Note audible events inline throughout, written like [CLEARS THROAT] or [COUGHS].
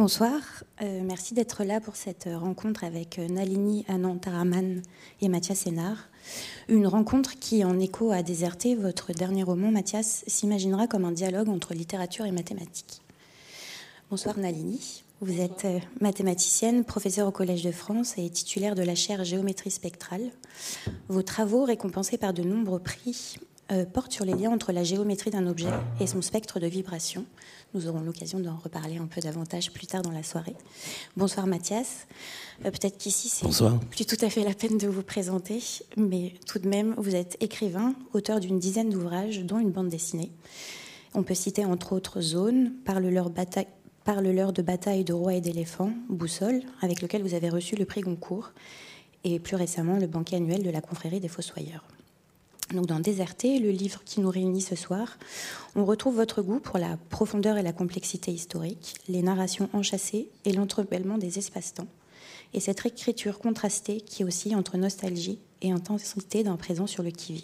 Bonsoir, euh, merci d'être là pour cette rencontre avec euh, Nalini Anantaraman et Mathias Sénard. Une rencontre qui, en écho à Déserté, votre dernier roman, Mathias, s'imaginera comme un dialogue entre littérature et mathématiques. Bonsoir Nalini, vous êtes euh, mathématicienne, professeure au Collège de France et titulaire de la chaire Géométrie spectrale. Vos travaux, récompensés par de nombreux prix, euh, porte sur les liens entre la géométrie d'un objet et son spectre de vibration. Nous aurons l'occasion d'en reparler un peu davantage plus tard dans la soirée. Bonsoir Mathias. Euh, peut-être qu'ici c'est plus tout à fait la peine de vous présenter, mais tout de même vous êtes écrivain, auteur d'une dizaine d'ouvrages, dont une bande dessinée. On peut citer entre autres Zone, Parle-leur Parle de bataille de rois et d'éléphants, Boussole, avec lequel vous avez reçu le prix Goncourt, et plus récemment le banquet annuel de la confrérie des Fossoyeurs. Donc dans Déserté, le livre qui nous réunit ce soir, on retrouve votre goût pour la profondeur et la complexité historique, les narrations enchâssées et l'entremêlement des espaces-temps, et cette écriture contrastée qui oscille entre nostalgie et intensité d'un présent sur le qui-vive.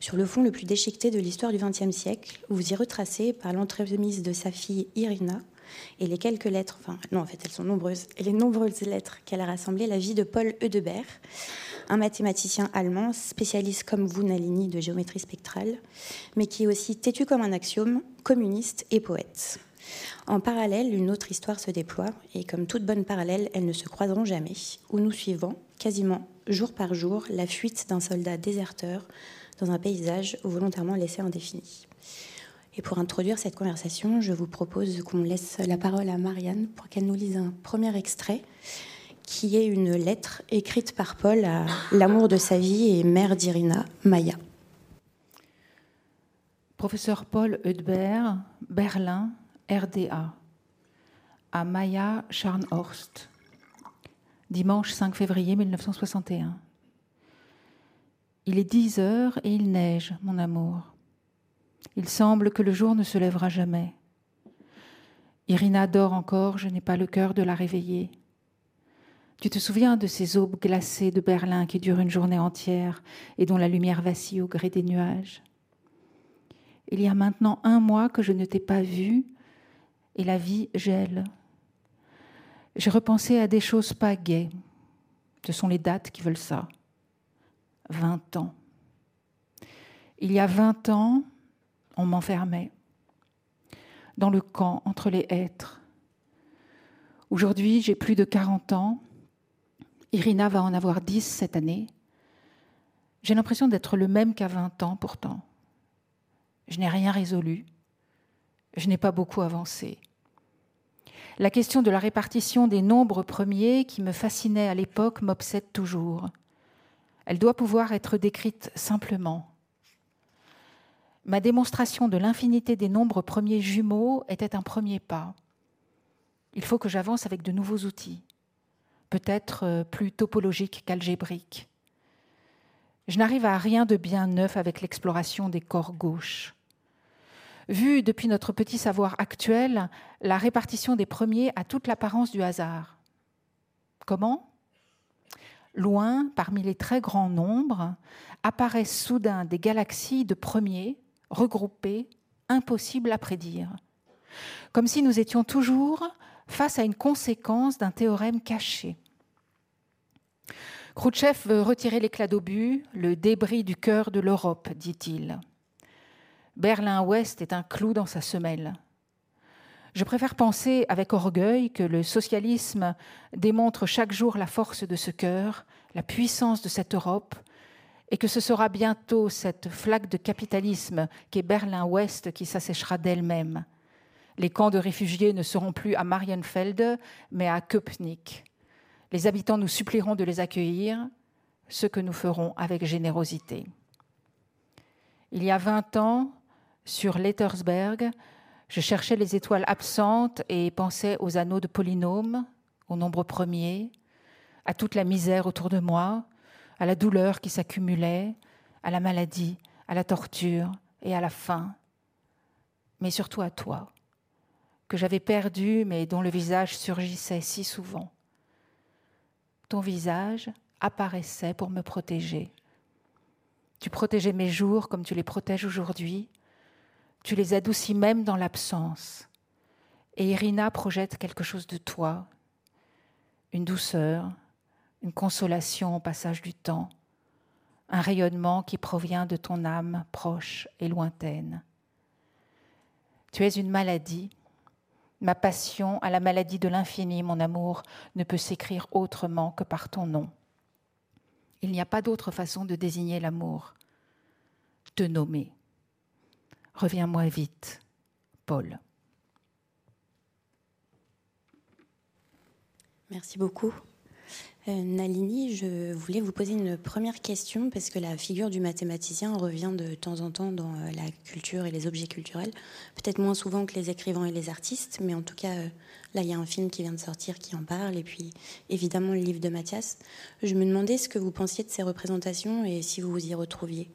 Sur le fond le plus déchiqueté de l'histoire du XXe siècle, vous y retracez, par l'entremise de sa fille Irina, et les quelques lettres, enfin non en fait elles sont nombreuses, et les nombreuses lettres qu'elle a rassemblées, la vie de Paul Eudebert, un mathématicien allemand, spécialiste comme vous, Nalini, de géométrie spectrale, mais qui est aussi têtu comme un axiome, communiste et poète. En parallèle, une autre histoire se déploie, et comme toute bonne parallèle, elles ne se croiseront jamais, où nous suivons, quasiment jour par jour, la fuite d'un soldat déserteur dans un paysage volontairement laissé indéfini. Et pour introduire cette conversation, je vous propose qu'on laisse la parole à Marianne pour qu'elle nous lise un premier extrait qui est une lettre écrite par Paul à l'amour de sa vie et mère d'Irina, Maya. Professeur Paul Eudbert, Berlin, RDA, à Maya Scharnhorst, dimanche 5 février 1961. Il est 10 heures et il neige, mon amour. Il semble que le jour ne se lèvera jamais. Irina dort encore, je n'ai pas le cœur de la réveiller. Tu te souviens de ces aubes glacées de Berlin qui durent une journée entière et dont la lumière vacille au gré des nuages? Il y a maintenant un mois que je ne t'ai pas vue et la vie gèle. J'ai repensé à des choses pas gaies. Ce sont les dates qui veulent ça. Vingt ans. Il y a vingt ans, on m'enfermait dans le camp entre les êtres. Aujourd'hui, j'ai plus de quarante ans Irina va en avoir 10 cette année. J'ai l'impression d'être le même qu'à 20 ans pourtant. Je n'ai rien résolu. Je n'ai pas beaucoup avancé. La question de la répartition des nombres premiers qui me fascinait à l'époque m'obsède toujours. Elle doit pouvoir être décrite simplement. Ma démonstration de l'infinité des nombres premiers jumeaux était un premier pas. Il faut que j'avance avec de nouveaux outils peut-être euh, plus topologique qu'algébrique. Je n'arrive à rien de bien neuf avec l'exploration des corps gauches. Vu depuis notre petit savoir actuel, la répartition des premiers a toute l'apparence du hasard. Comment? Loin, parmi les très grands nombres, apparaissent soudain des galaxies de premiers, regroupés, impossibles à prédire. Comme si nous étions toujours face à une conséquence d'un théorème caché. Khrouchtchev veut retirer l'éclat d'obus, le débris du cœur de l'Europe, dit-il. Berlin-Ouest est un clou dans sa semelle. Je préfère penser avec orgueil que le socialisme démontre chaque jour la force de ce cœur, la puissance de cette Europe, et que ce sera bientôt cette flaque de capitalisme qu'est Berlin-Ouest qui s'asséchera d'elle-même. Les camps de réfugiés ne seront plus à Marienfelde, mais à Köpenick. Les habitants nous supplieront de les accueillir, ce que nous ferons avec générosité. Il y a 20 ans, sur Lettersberg, je cherchais les étoiles absentes et pensais aux anneaux de polynômes, au nombre premier, à toute la misère autour de moi, à la douleur qui s'accumulait, à la maladie, à la torture et à la faim, mais surtout à toi que j'avais perdu mais dont le visage surgissait si souvent. Ton visage apparaissait pour me protéger. Tu protégeais mes jours comme tu les protèges aujourd'hui. Tu les adoucis même dans l'absence. Et Irina projette quelque chose de toi, une douceur, une consolation au passage du temps, un rayonnement qui provient de ton âme proche et lointaine. Tu es une maladie. Ma passion à la maladie de l'infini, mon amour, ne peut s'écrire autrement que par ton nom. Il n'y a pas d'autre façon de désigner l'amour. Te nommer. Reviens-moi vite, Paul. Merci beaucoup. Euh, Nalini, je voulais vous poser une première question parce que la figure du mathématicien revient de temps en temps dans euh, la culture et les objets culturels. Peut-être moins souvent que les écrivains et les artistes, mais en tout cas, euh, là, il y a un film qui vient de sortir qui en parle, et puis évidemment le livre de Mathias. Je me demandais ce que vous pensiez de ces représentations et si vous vous y retrouviez.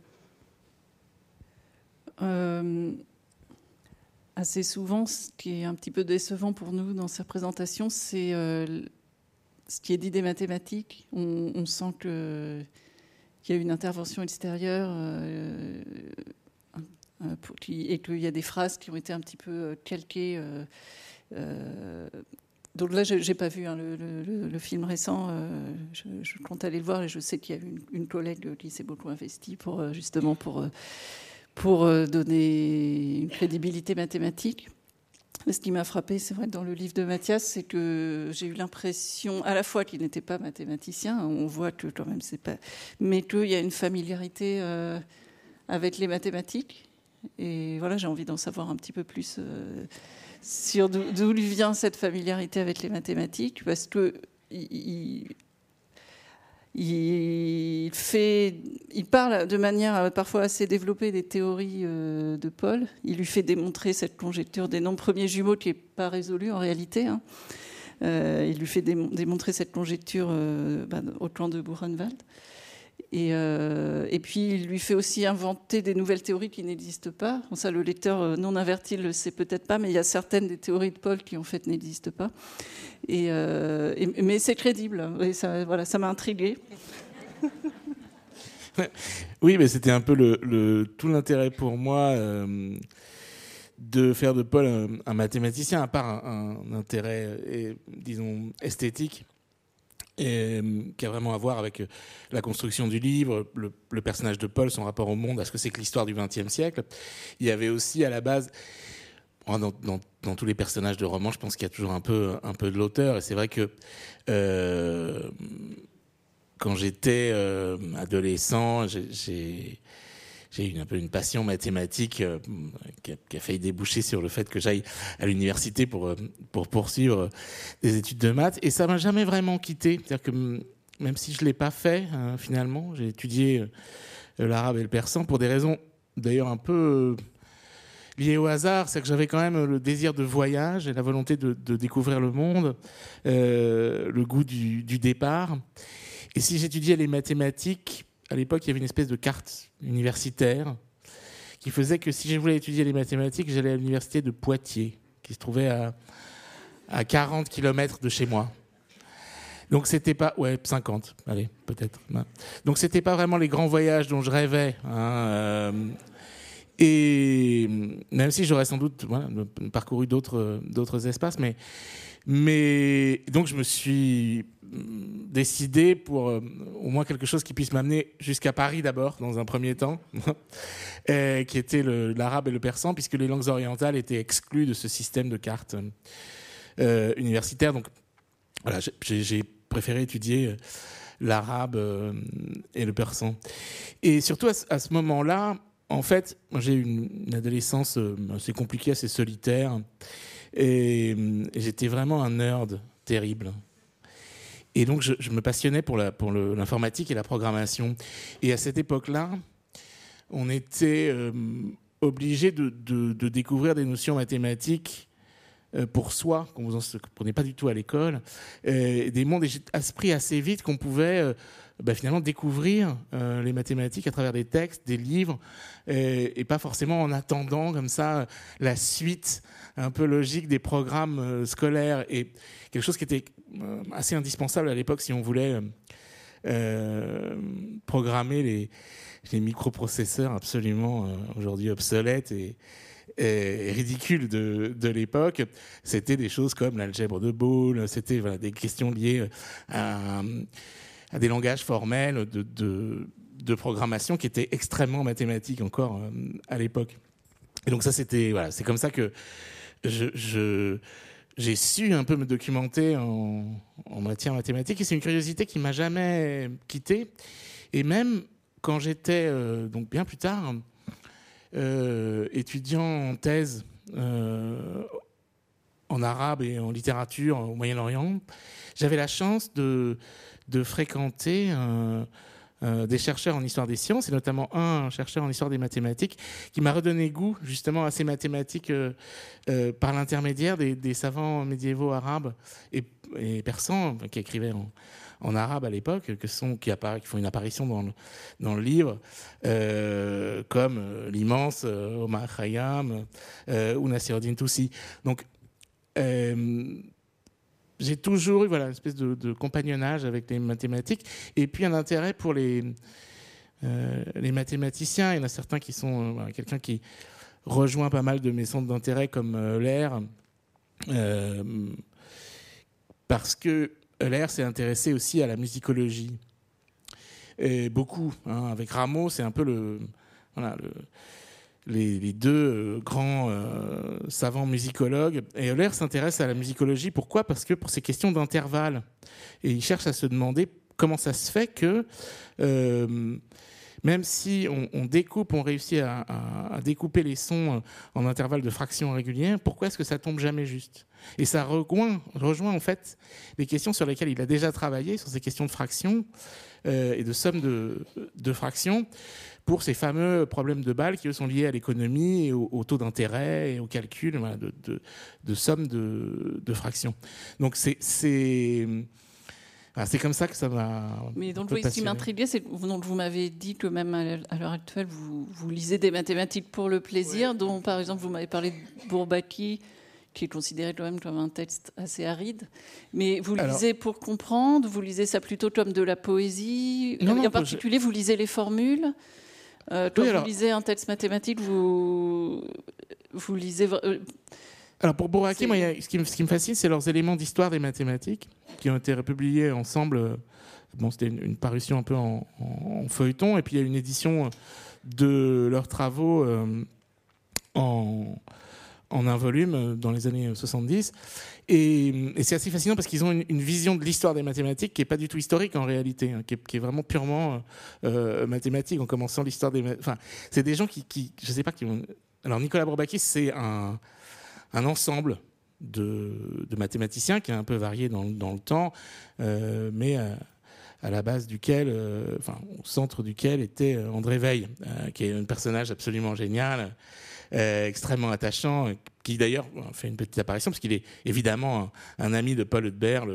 assez souvent, ce qui est un petit peu décevant pour nous dans ces représentations, c'est ce qui est dit des mathématiques, on, sent qu'il y a une intervention extérieure euh, et qu'il y a des phrases qui ont été un petit peu euh, calquées. Euh, donc là, je n'ai pas vu hein, le, film récent. je, compte aller le voir et je sais qu'il y a une, une collègue qui s'est beaucoup investie pour justement pour pour donner une crédibilité mathématique. Ce qui m'a frappé, c'est vrai, dans le livre de Mathias, c'est que j'ai eu l'impression à la fois qu'il n'était pas mathématicien, on voit que quand même c'est pas, mais qu'il y a une familiarité euh, avec les mathématiques. Et voilà, j'ai envie d'en savoir un petit peu plus euh, sur d'où lui vient cette familiarité avec les mathématiques, parce que il parle de manière euh, parfois assez développée des théories euh, de Paul. Il lui fait démontrer cette conjecture des nombres premiers jumeaux qui n'est pas résolue en réalité. Hein. Euh, il lui fait démontrer cette conjecture bah, au plan de Buchenwald. Euh, et, puis, il lui fait aussi inventer des nouvelles théories qui n'existent pas. ça, le lecteur euh, non averti le sait peut-être pas, mais il y a certaines des théories de Paul qui, en fait, n'existent pas. Et, euh, mais c'est crédible. Ça, voilà, ça m'a intrigué. [LAUGHS] oui, mais c'était un peu tout l'intérêt pour moi de faire de Paul un, mathématicien, à part un intérêt, disons, esthétique euh, qui a vraiment à voir avec euh, la construction du livre, le, personnage de Paul, son rapport au monde, à ce que c'est que l'histoire du XXe siècle. Il y avait aussi à la base, dans, tous les personnages de romans, je pense qu'il y a toujours un peu, un peu de l'auteur. Et c'est vrai que euh, quand j'étais adolescent, j'ai j'ai eu un peu une passion mathématique euh, qui, a, failli déboucher sur le fait que j'aille à l'université pour, euh, pour poursuivre des études de maths. Et ça m'a jamais vraiment quitté. C'est-à-dire que même si je l'ai pas fait, hein, finalement, j'ai étudié euh, l'arabe et le persan pour des raisons d'ailleurs un peu liées au hasard. C'est que j'avais quand même le désir de voyage et la volonté de, découvrir le monde, le goût du départ. Et si j'étudiais les mathématiques, à l'époque, il y avait une espèce de carte universitaire qui faisait que si je voulais étudier les mathématiques, j'allais à l'université de Poitiers, qui se trouvait à, à 40 km de chez moi. Donc c'était pas ouais 50 allez peut-être donc c'était pas vraiment les grands voyages dont je rêvais hein, euh, et même si j'aurais sans doute parcouru d'autres d'autres espaces mais donc je me suis décidé pour euh, au moins quelque chose qui puisse m'amener jusqu'à Paris d'abord, dans un premier temps, [LAUGHS] qui était l'arabe et le persan, puisque les langues orientales étaient exclues de ce système de cartes euh, universitaires. Donc voilà, j'ai préféré étudier euh, l'arabe et le persan. Et surtout à, ce moment-là, en fait, j'ai eu une, adolescence assez compliquée, assez solitaire. Et, j'étais vraiment un nerd terrible. Et donc, je, me passionnais pour l'informatique et la programmation. Et à cette époque-là, on était euh, obligé de, découvrir des notions mathématiques euh, pour soi, qu'on vous prenait pas du tout à l'école, euh, des mondes. Et j'ai appris assez vite qu'on pouvait bah, finalement découvrir les mathématiques à travers des textes, des livres, et pas forcément en attendant comme ça la suite un peu logique des programmes scolaires. Et quelque chose qui était assez indispensable à l'époque si on voulait euh, euh, programmer les, microprocesseurs absolument aujourd'hui obsolètes et, ridicules de, de l'époque, c'était des choses comme l'algèbre de Ball, c'était voilà, des questions liées à, des langages formels de, de, programmation qui étaient extrêmement mathématiques encore à l'époque. Et donc ça, c'était voilà, c'est comme ça que je j'ai su un peu me documenter en, matière mathématique et c'est une curiosité qui m'a jamais quitté. Et même quand j'étais euh, donc bien plus tard euh, étudiant en thèse euh, en arabe et en littérature au Moyen-Orient, j'avais la chance de, de fréquenter euh, des chercheurs en histoire des sciences, et notamment un chercheur en histoire des mathématiques, qui m'a redonné goût justement à ces mathématiques euh, euh, par l'intermédiaire des, savants médiévaux arabes et, persans qui écrivaient en, arabe à l'époque, que sont qui, font une apparition dans le, dans le livre, comme l'immense Omar Khayyam ou Nasiruddin Toussi. Donc j'ai toujours eu voilà, une espèce de, compagnonnage avec les mathématiques et puis un intérêt pour les, euh, les mathématiciens. Il y en a certains qui sont euh, quelqu'un qui rejoint pas mal de mes centres d'intérêt comme euh, l'air, parce que l'air s'est intéressé aussi à la musicologie. Beaucoup. Hein, avec Rameau, c'est un peu le, les, deux euh, grands euh, savants musicologues. Et Euler s'intéresse à la musicologie. Pourquoi? Parce que pour ces questions d'intervalle. Et il cherche à se demander comment ça se fait que, euh, même si on, découpe, on réussit à, découper les sons en intervalles de fractions régulières, pourquoi est-ce que ça tombe jamais juste? Et ça rejoint, en fait les questions sur lesquelles il a déjà travaillé, sur ces questions de fractions et de sommes de, fractions pour ces fameux problèmes de balles qui eux, sont liés à l'économie et au, taux d'intérêt et au calcul de, de, sommes de, fractions. Donc c'est c'est comme ça que ça m'a. Mais donc, ce qui m'intriguait, c'est que vous m'avez dit que même à l'heure actuelle, vous, vous, lisez des mathématiques pour le plaisir, dont par exemple, vous m'avez parlé de Bourbaki, qui est considéré quand même comme un texte assez aride. Mais vous lisez pour comprendre, vous lisez ça plutôt comme de la poésie. Non, en particulier, vous lisez les formules. Euh, quand vous lisez un texte mathématique, vous, vous lisez. Euh, alors pour Bouraki, moi, ce, qui me, ce, qui me, fascine, c'est leurs éléments d'histoire des mathématiques qui ont été republiés ensemble. Bon, c'était une, parution un peu en, feuilleton, et puis il y a une édition de leurs travaux euh, en, en un volume euh, dans les années 70. Et, c'est assez fascinant parce qu'ils ont une, vision de l'histoire des mathématiques qui n'est pas du tout historique en réalité, hein, qui, est, vraiment purement euh, mathématique en commençant l'histoire des... Enfin, c'est des gens qui, qui, je sais pas, qui vont... Alors Nicolas Bourbakis, c'est un, un ensemble de, mathématiciens qui est un peu varié dans, le temps, euh, mais à la base duquel, enfin, au centre duquel était André Veil, qui est un personnage absolument génial, euh, extrêmement attachant, qui d'ailleurs fait une petite apparition, parce qu'il est évidemment un, ami de Paul Hudbert,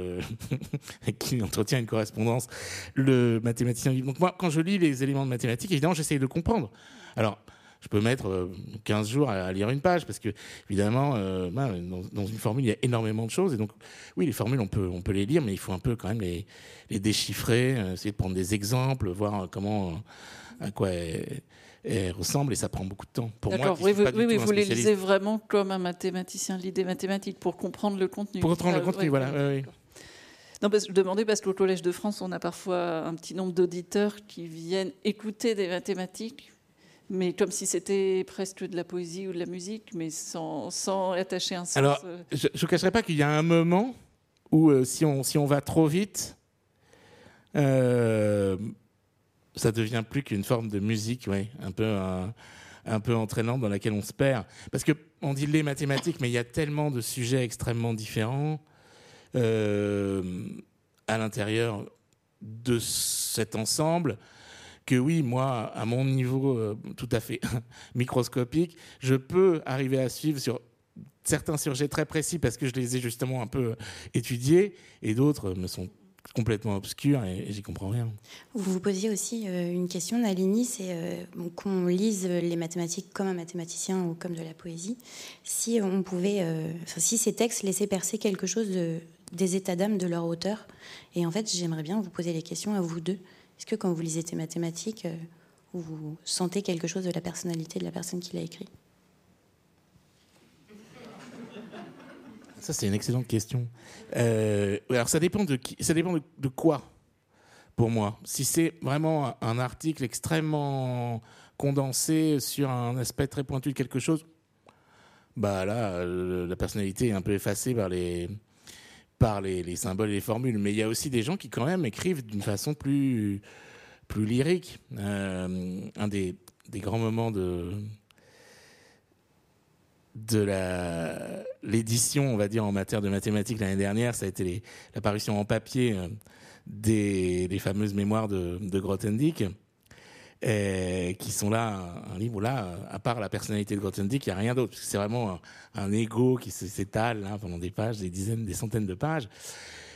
[LAUGHS] qui entretient une correspondance, le mathématicien. Donc moi, quand je lis les éléments de mathématiques, évidemment, j'essaye de comprendre. Alors, je peux mettre 15 euh, jours à, lire une page parce que évidemment euh, ben, dans, une formule il y a énormément de choses et donc oui les formules on peut on peut les lire mais il faut un peu quand même les, les déchiffrer essayer de prendre des exemples voir comment à quoi et ressemble et ça prend beaucoup de temps. Pour moi, oui, oui, vous les lisez vraiment comme un mathématicien lit des mathématiques pour comprendre le contenu. Pour comprendre le contenu, voilà. Non, parce que je demandais parce qu'au Collège de France, on a parfois un petit nombre d'auditeurs qui viennent écouter des mathématiques, mais comme si c'était presque de la poésie ou de la musique, mais sans, sans attacher un sens. Alors, euh. je ne cacherai pas qu'il y a un moment où, euh, si, on, si on va trop vite, euh, ça devient plus qu'une forme de musique, ouais, un peu un, peu entraînante dans laquelle on se perd. Parce que on dit les mathématiques, mais il y a tellement de sujets extrêmement différents euh, à l'intérieur de cet ensemble que oui, moi, à mon niveau euh, tout à fait [LAUGHS] microscopique, je peux arriver à suivre sur certains sujets très précis parce que je les ai justement un peu étudiés et d'autres me sont complètement obscur et, j'y comprends rien. Vous vous posiez aussi euh, une question, Nalini, c'est euh, qu'on lise les mathématiques comme un mathématicien ou comme de la poésie. Si on pouvait, euh, si ces textes laissaient percer quelque chose de, des états d'âme de leur auteur. Et en fait, j'aimerais bien vous poser les questions à vous deux. Est-ce que quand vous lisez tes mathématiques, euh, vous sentez quelque chose de la personnalité de la personne qui l'a écrit Ça, c'est une excellente question. Euh, alors, ça dépend de, qui, ça dépend de, de quoi, pour moi. Si c'est vraiment un article extrêmement condensé sur un aspect très pointu de quelque chose, bah là, euh, la personnalité est un peu effacée par les, par les, symboles et les formules. Mais il y a aussi des gens qui quand même écrivent d'une façon plus plus lyrique. Euh, un des, des grands moments de de la l'édition, on va dire, en matière de mathématiques l'année dernière, ça a été l'apparition en papier euh, des, fameuses mémoires de, de Grothendieck, qui sont là, un livre là, à part la personnalité de Grothendieck, il n'y a rien d'autre, c'est vraiment un, ego qui s'étale pendant des pages, des dizaines, des centaines de pages.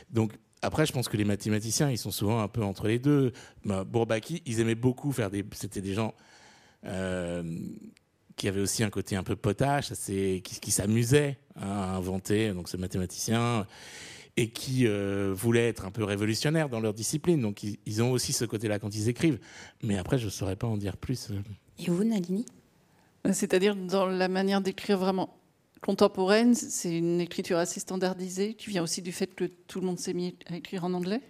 Donc après, je pense que les mathématiciens, ils sont souvent un peu entre les deux. Bah, Bourbaki, ils aimaient beaucoup faire des. C'était des gens euh, qui avait aussi un côté un peu potache, qui, qui s'amusait à inventer donc ce mathématicien et qui euh, voulait être un peu révolutionnaire dans leur discipline. Donc ils, ont aussi ce côté-là quand ils écrivent. Mais après, je ne saurais pas en dire plus. Et vous, Nalini? C'est-à-dire dans la manière d'écrire vraiment contemporaine, c'est une écriture assez standardisée qui vient aussi du fait que tout le monde s'est mis à écrire en anglais.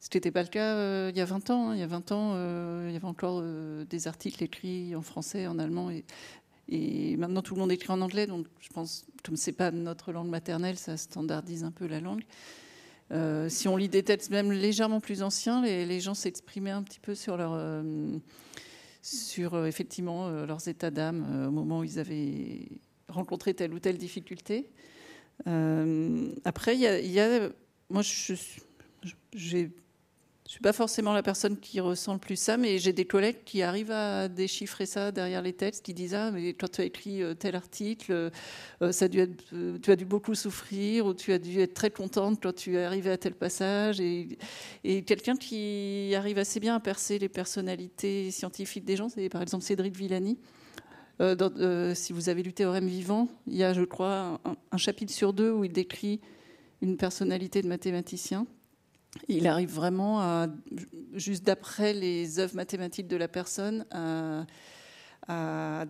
Ce n'était pas le cas euh, il y a 20 ans. Hein. Il y a 20 ans, euh, il y avait encore euh, des articles écrits en français, en allemand. Et, et, maintenant, tout le monde écrit en anglais. Donc, je pense, comme ce n'est pas notre langue maternelle, ça standardise un peu la langue. si on lit des textes même légèrement plus anciens, les, gens s'exprimaient un petit peu sur leur, sur effectivement leurs états d'âme au moment où ils avaient rencontré telle ou telle difficulté. après, il y y a, moi, j'ai je suis pas forcément la personne qui ressent le plus ça, mais j'ai des collègues qui arrivent à déchiffrer ça derrière les textes, qui disent ah mais quand tu as écrit euh, tel article, euh, ça a dû être, euh, tu as dû beaucoup souffrir ou tu as dû être très contente quand tu es arrivé à tel passage et, quelqu'un qui arrive assez bien à percer les personnalités scientifiques des gens, c'est par exemple Cédric Villani. si vous avez lu Théorème vivant, il y a je crois un chapitre sur deux où il décrit une personnalité de mathématicien il arrive vraiment, à, juste d'après les œuvres mathématiques de la personne, à,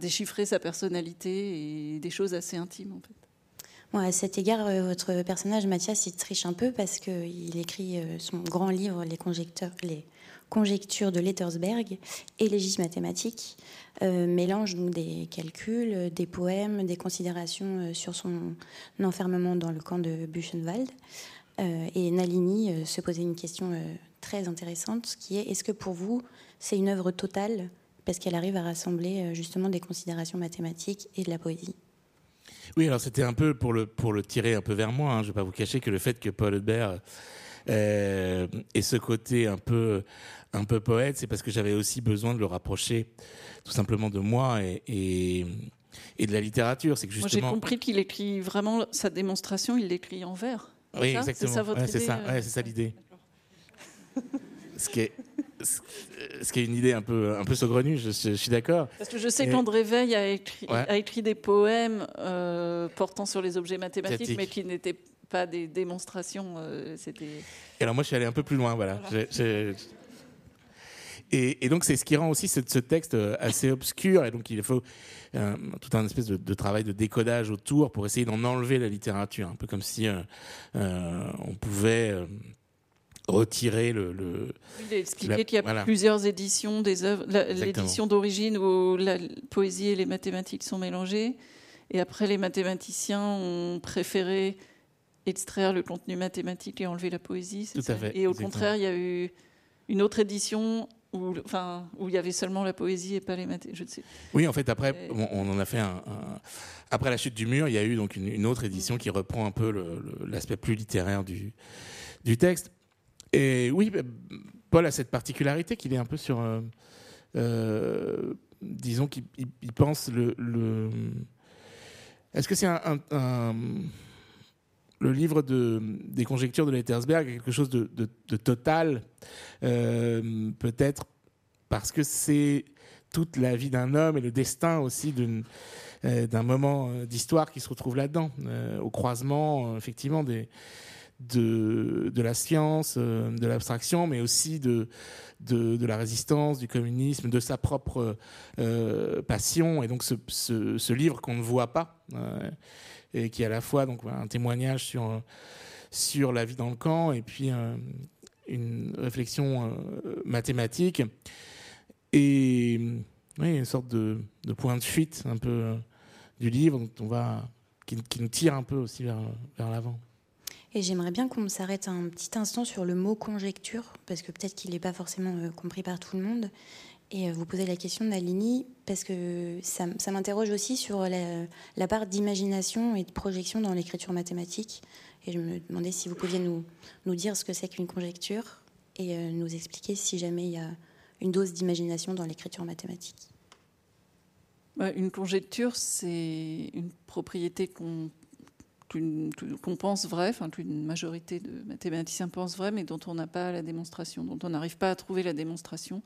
déchiffrer sa personnalité et des choses assez intimes en fait. À cet égard, euh, votre personnage Mathias, il triche un peu parce qu'il écrit euh, son grand livre, Les, conjectures de Lettersberg et gis mathématiques, euh, mélange donc des calculs, des poèmes, des considérations sur son enfermement dans le camp de Buchenwald. Euh, et Nalini euh, se posait une question euh, très intéressante, qui est est-ce que pour vous, c'est une œuvre totale parce qu'elle arrive à rassembler justement des considérations mathématiques et de la poésie? Oui, alors c'était un peu pour le, pour le tirer un peu vers moi. Hein. Je ne vais pas vous cacher que le fait que Paul Hudbert ait ce côté un peu, un peu poète, c'est parce que j'avais aussi besoin de le rapprocher tout simplement de moi et, et et de la littérature. C'est que justement. Moi, j'ai compris qu'il écrit vraiment sa démonstration, il l'écrit en vers. Oui, exactement. C'est ça, euh c'est ça, l'idée. [LAUGHS] ce qui est ce qui est une idée un peu un peu saugrenue, je, suis d'accord. Parce que je sais qu'André Veil a écrit, a écrit des poèmes euh, portant sur les objets mathématiques, mais qui n'étaient pas des démonstrations. Euh, c'était. Alors moi, je suis allé un peu plus loin, voilà. Et, donc c'est ce qui rend aussi ce, ce, texte assez obscur, et donc il faut tout un espèce de, travail de décodage autour pour essayer d'en enlever la littérature, un peu comme si euh, euh, on pouvait euh, retirer le. le il a expliqué qu'il y a plusieurs éditions des œuvres. L'édition d'origine où la poésie et les mathématiques sont mélangées, et après les mathématiciens ont préféré extraire le contenu mathématique et enlever la poésie. Tout à fait. Et au contraire, il y a eu une autre édition où, enfin, où il y avait seulement la poésie et pas les mathématiques. Je sais. Oui, en fait, après, on, en a fait un, Après la chute du mur, il y a eu donc une, autre édition qui reprend un peu l'aspect plus littéraire du, du texte. Et oui, bah, Paul a cette particularité qu'il est un peu sur. Euh, euh, disons qu'il pense le. le... Est-ce que c'est un, le livre de, des conjectures de Lettersberg quelque chose de, de, total, euh, peut-être parce que c'est toute la vie d'un homme et le destin aussi euh, d'un moment euh, d'histoire qui se retrouve là-dedans, au croisement effectivement des, de, la science, de l'abstraction, mais aussi de, de, la résistance, du communisme, de sa propre passion. Et donc ce, ce, livre qu'on ne voit pas, et qui est à la fois donc, un témoignage sur, sur la vie dans le camp et puis une réflexion mathématique. Et une sorte de, de, point de fuite un peu euh, du livre dont on va, qui, qui, nous tire un peu aussi vers, vers l'avant. Et j'aimerais bien qu'on s'arrête un petit instant sur le mot conjecture, parce que peut-être qu'il n'est pas forcément euh, compris par tout le monde. Et euh, vous posez la question d'Alini, parce que ça, m'interroge aussi sur la, la part d'imagination et de projection dans l'écriture mathématique. Et je me demandais si vous pouviez nous, nous dire ce que c'est qu'une conjecture et nous expliquer si jamais il y a une dose d'imagination dans l'écriture mathématique bah, Une conjecture, c'est une propriété qu'on qu'on pense vraie, enfin qu'une majorité de mathématiciens pensent vraie, mais dont on n'a pas la démonstration, dont on n'arrive pas à trouver la démonstration.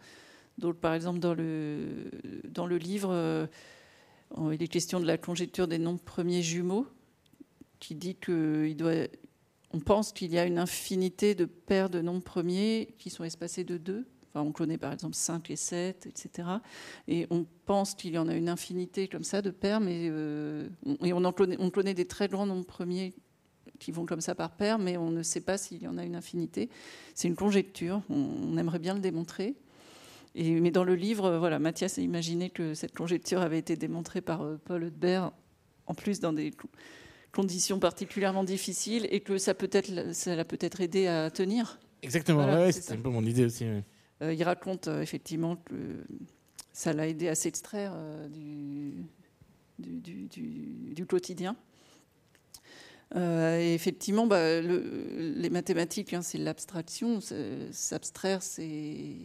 Donc, par exemple, dans le, dans le livre, euh, il est question de la conjecture des nombres premiers jumeaux, qui dit qu'il doit, on pense qu'il y a une infinité de paires de nombres premiers qui sont espacés de 2 on connaît par exemple 5 et 7, etc. Et on pense qu'il y en a une infinité comme ça de paires, mais euh, et on, en connaît, on des très grands nombres premiers qui vont comme ça par paire, mais on ne sait pas s'il y en a une infinité. C'est une conjecture, on, aimerait bien le démontrer. Et, mais dans le livre, voilà, Mathias a imaginé que cette conjecture avait été démontrée par euh, Paul Hudbert, en plus dans des conditions particulièrement difficiles, et que ça, peut être, ça l'a peut-être aidé à tenir. Exactement, ouais, c'est un peu mon idée aussi. Il raconte euh, effectivement que ça l'a aidé à s'extraire euh, du, quotidien. effectivement, bah, les mathématiques, hein, c'est l'abstraction. S'abstraire, c'est,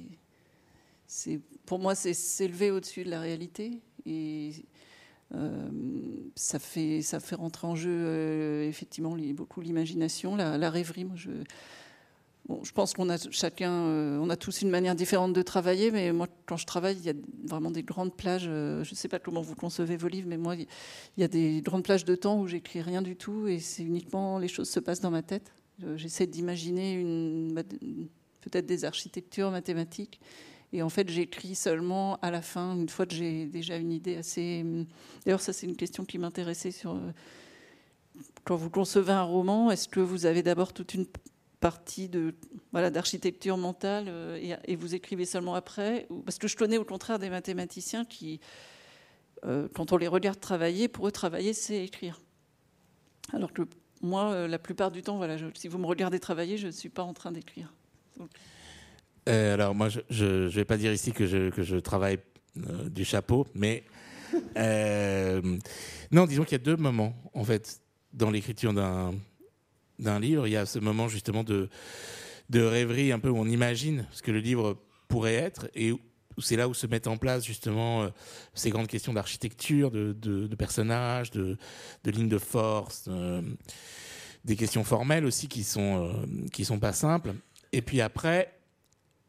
pour moi, c'est s'élever au-dessus de la réalité. Et ça, fait, ça fait rentrer en jeu, effectivement, beaucoup l'imagination, la, la, rêverie. Moi, je, je pense qu'on a chacun, euh, on a tous une manière différente de travailler, mais moi, quand je travaille, il y a vraiment des grandes plages. Euh, je ne sais pas comment vous concevez vos livres, mais moi, il y a des grandes plages de temps où j'écris rien du tout et c'est uniquement les choses se passent dans ma tête. Euh, j'essaie d'imaginer peut-être des architectures mathématiques. Et en fait, j'écris seulement à la fin, une fois que j'ai déjà une idée assez. D'ailleurs, ça, c'est une question qui m'intéressait sur. Quand vous concevez un roman, est-ce que vous avez d'abord toute une partie de voilà d'architecture mentale euh, et, vous écrivez seulement après Parce que je connais au contraire des mathématiciens qui, euh, quand on les regarde travailler, pour eux travailler c'est écrire. Alors que moi, euh, la plupart du temps, voilà, si vous me regardez travailler, je ne suis pas en train d'écrire. alors moi, je ne vais pas dire ici que je, que je travaille du chapeau, mais non, disons qu'il y a deux moments en fait dans l'écriture d'un d'un livre, il y a ce moment justement de, de rêverie un peu où on imagine ce que le livre pourrait être et c'est là où se mettent en place justement euh, ces grandes questions d'architecture, de, de, personnages, de, de lignes de force, euh, des questions formelles aussi qui sont euh, qui sont pas simples. Et puis après,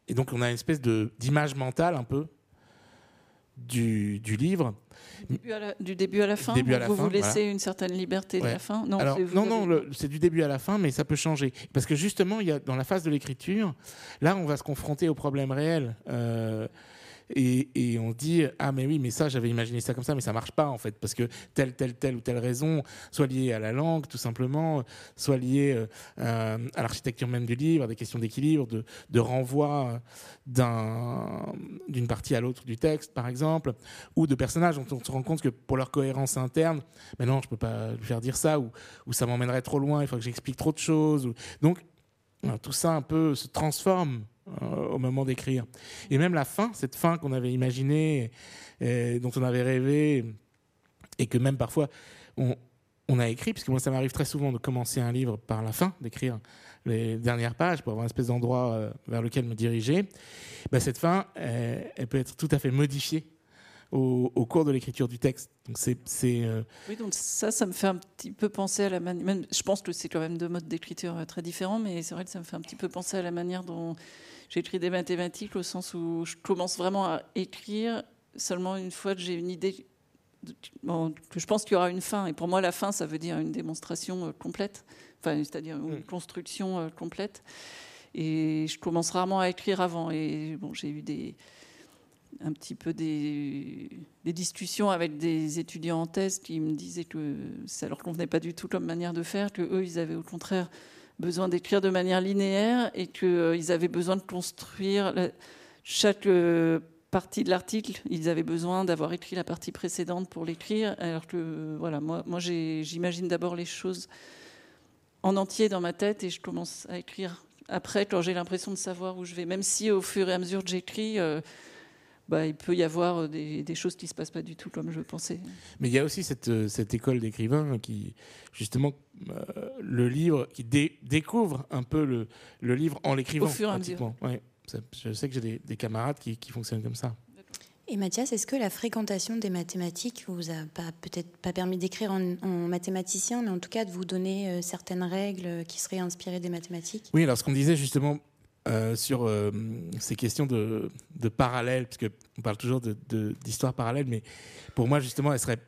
et donc on a une espèce de d'image mentale un peu du, du livre du début à la, fin Vous vous laissez une certaine liberté de la fin Non, non, non c'est du début à la fin, mais ça peut changer. Parce que justement, il y a, dans la phase de l'écriture, là, on va se confronter au problème réel. Euh, et, on dit ah mais oui mais ça j'avais imaginé ça comme ça mais ça marche pas en fait parce que telle telle telle ou telle raison soit liée à la langue tout simplement soit liée euh, à l'architecture même du livre à des questions d'équilibre de, de renvoi d'une partie à l'autre du texte par exemple ou de personnages dont on se rend compte que pour leur cohérence interne mais non je peux pas lui faire dire ça ou, ou ça m'emmènerait trop loin il faut que j'explique trop de choses donc tout ça un peu se transforme euh, au moment d'écrire. Et même la fin, cette fin qu'on avait imaginée, dont on avait rêvé, et que même parfois on, a écrit, puisque moi ça m'arrive très souvent de commencer un livre par la fin, d'écrire les dernières pages pour avoir une espèce d'endroit euh, vers lequel me diriger, bah, cette fin, elle peut être tout à fait modifiée au, cours de l'écriture du texte. Donc c'est, euh, Oui, donc ça, ça me fait un petit peu penser à la manière. Je pense que c'est quand même deux modes d'écriture très différents, mais c'est vrai que ça me fait un petit peu penser à la manière dont j'écris des mathématiques, au sens où je commence vraiment à écrire seulement une fois que j'ai une idée que je pense qu'il y aura une fin. Et pour moi, la fin, ça veut dire une démonstration complète, enfin, c'est-à-dire une mm. construction complète. Et je commence rarement à écrire avant. Et bon, j'ai eu des, un petit peu des, discussions avec des étudiants en thèse qui me disaient que ça leur convenait pas du tout comme manière de faire, que eux, ils avaient au contraire besoin d'écrire de manière linéaire et qu'ils euh, avaient besoin de construire chaque euh, partie de l'article. Ils avaient besoin d'avoir écrit la partie précédente pour l'écrire, alors que voilà, moi, j'imagine d'abord les choses en entier dans ma tête et je commence à écrire après quand j'ai l'impression de savoir où je vais. Même si au fur et à mesure que j'écris, euh, bah, il peut y avoir euh, des, choses qui ne se passent pas du tout comme je pensais. Mais il y a aussi cette, euh, cette école d'écrivains qui, justement, le livre, qui découvre un peu le, le livre en l'écrivant. Au fur et à mesure. Ouais, je sais que j'ai des, des, camarades qui, qui fonctionnent comme ça. Et Mathias, est-ce que la fréquentation des mathématiques vous a peut-être pas permis d'écrire en, mathématicien, mais en tout cas de vous donner euh, certaines règles qui seraient inspirées des mathématiques? Oui, alors ce qu'on disait justement euh, sur euh, ces questions de, de parallèle, puisque on parle toujours d'histoire de, parallèle, mais pour moi justement, elle serait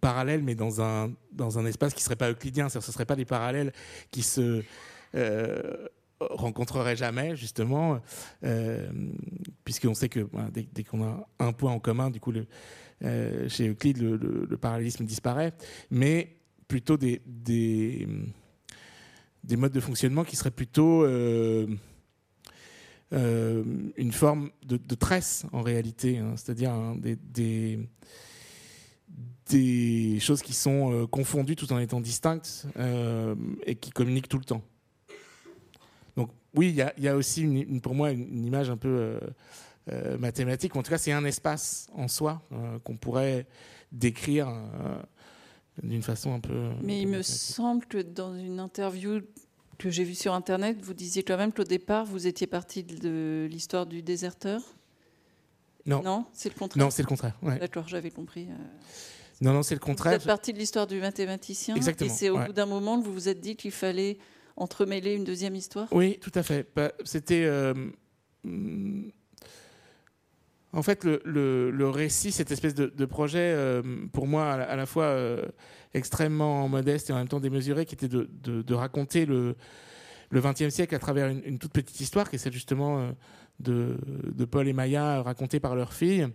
parallèle, mais dans un, dans un espace qui ne serait pas euclidien, ce ne serait pas des parallèles qui se rencontrerait jamais, justement, euh, puisqu'on sait que dès, qu'on a un point en commun, du coup, euh, chez Euclide, le, parallélisme disparaît, mais plutôt des, des, modes de fonctionnement qui seraient plutôt euh, une forme de, tresse, en réalité, hein. c'est-à-dire hein, des, des, des, choses qui sont confondues tout en étant distinctes et qui communiquent tout le temps oui, il y, a aussi une, pour moi une, image un peu euh, euh, mathématique. En tout cas, c'est un espace en soi euh, qu'on pourrait décrire d'une façon un peu. Mais il me semble que dans une interview que j'ai vue sur Internet, vous disiez quand même qu'au départ, vous étiez parti de l'histoire du déserteur. Non. Non, c'est le contraire. Non, c'est le contraire. D'accord, j'avais compris. Non, non, c'est le contraire. Vous êtes parti de l'histoire du mathématicien. Exactement. Et c'est au bout d'un moment que vous vous êtes dit qu'il fallait entremêler une deuxième histoire? Oui, tout à fait. Bah, c'était. Euh, en fait, le, récit, cette espèce de, projet, euh, pour moi, à, la fois euh, extrêmement modeste et en même temps démesuré, qui était de, raconter le, XXe siècle à travers une, toute petite histoire, qui est celle justement de, Paul et Maya, racontée par leur fille.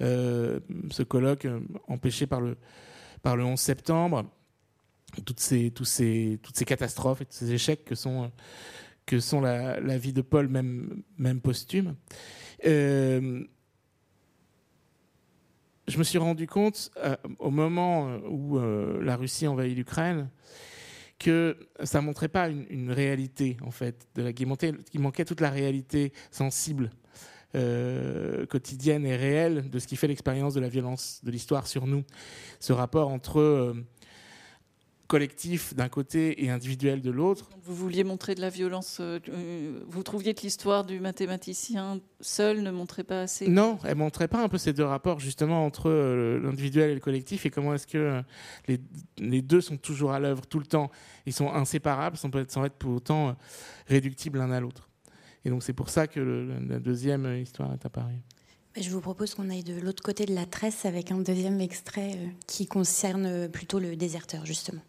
ce colloque empêché par le, par le 11 septembre toutes ces, catastrophes et tous ces échecs que sont, la, vie de Paul, même, même posthume. Euh, je me suis rendu compte, euh, au moment où euh, la Russie envahit l'Ukraine, que ça montrait pas une, réalité, en fait, de la, qui, manquait, qui manquait toute la réalité sensible, quotidienne et réelle de ce qui fait l'expérience de la violence de l'histoire sur nous. Ce rapport entre collectif d'un côté et individuel de l'autre. Vous vouliez montrer de la violence. Euh, euh, vous trouviez que l'histoire du mathématicien seul ne montrait pas assez Non, elle montrait pas un peu ces deux rapports justement entre euh, l'individuel et le collectif et comment est-ce que les, les, deux sont toujours à l'œuvre tout le temps. Ils sont inséparables sans, sans être pour autant réductibles l'un à l'autre. Et donc c'est pour ça que la deuxième histoire est apparue. Je vous propose qu'on aille de l'autre côté de la tresse avec un deuxième extrait qui concerne plutôt le déserteur, justement.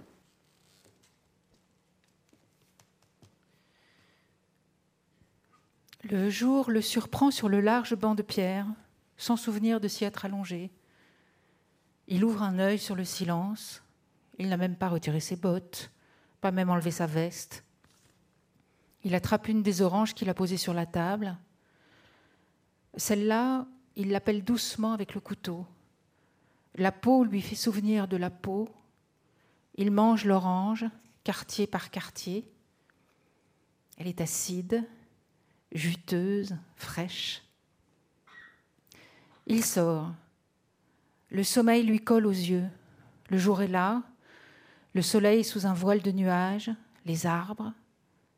Le jour le surprend sur le large banc de pierre, sans souvenir de s'y être allongé. Il ouvre un œil sur le silence. Il n'a même pas retiré ses bottes, pas même enlevé sa veste. Il attrape une des oranges qu'il a posées sur la table. Celle-là, il l'appelle doucement avec le couteau. La peau lui fait souvenir de la peau. Il mange l'orange, quartier par quartier. Elle est acide, juteuse, fraîche. Il sort. Le sommeil lui colle aux yeux. Le jour est là, le soleil sous un voile de nuages, les arbres,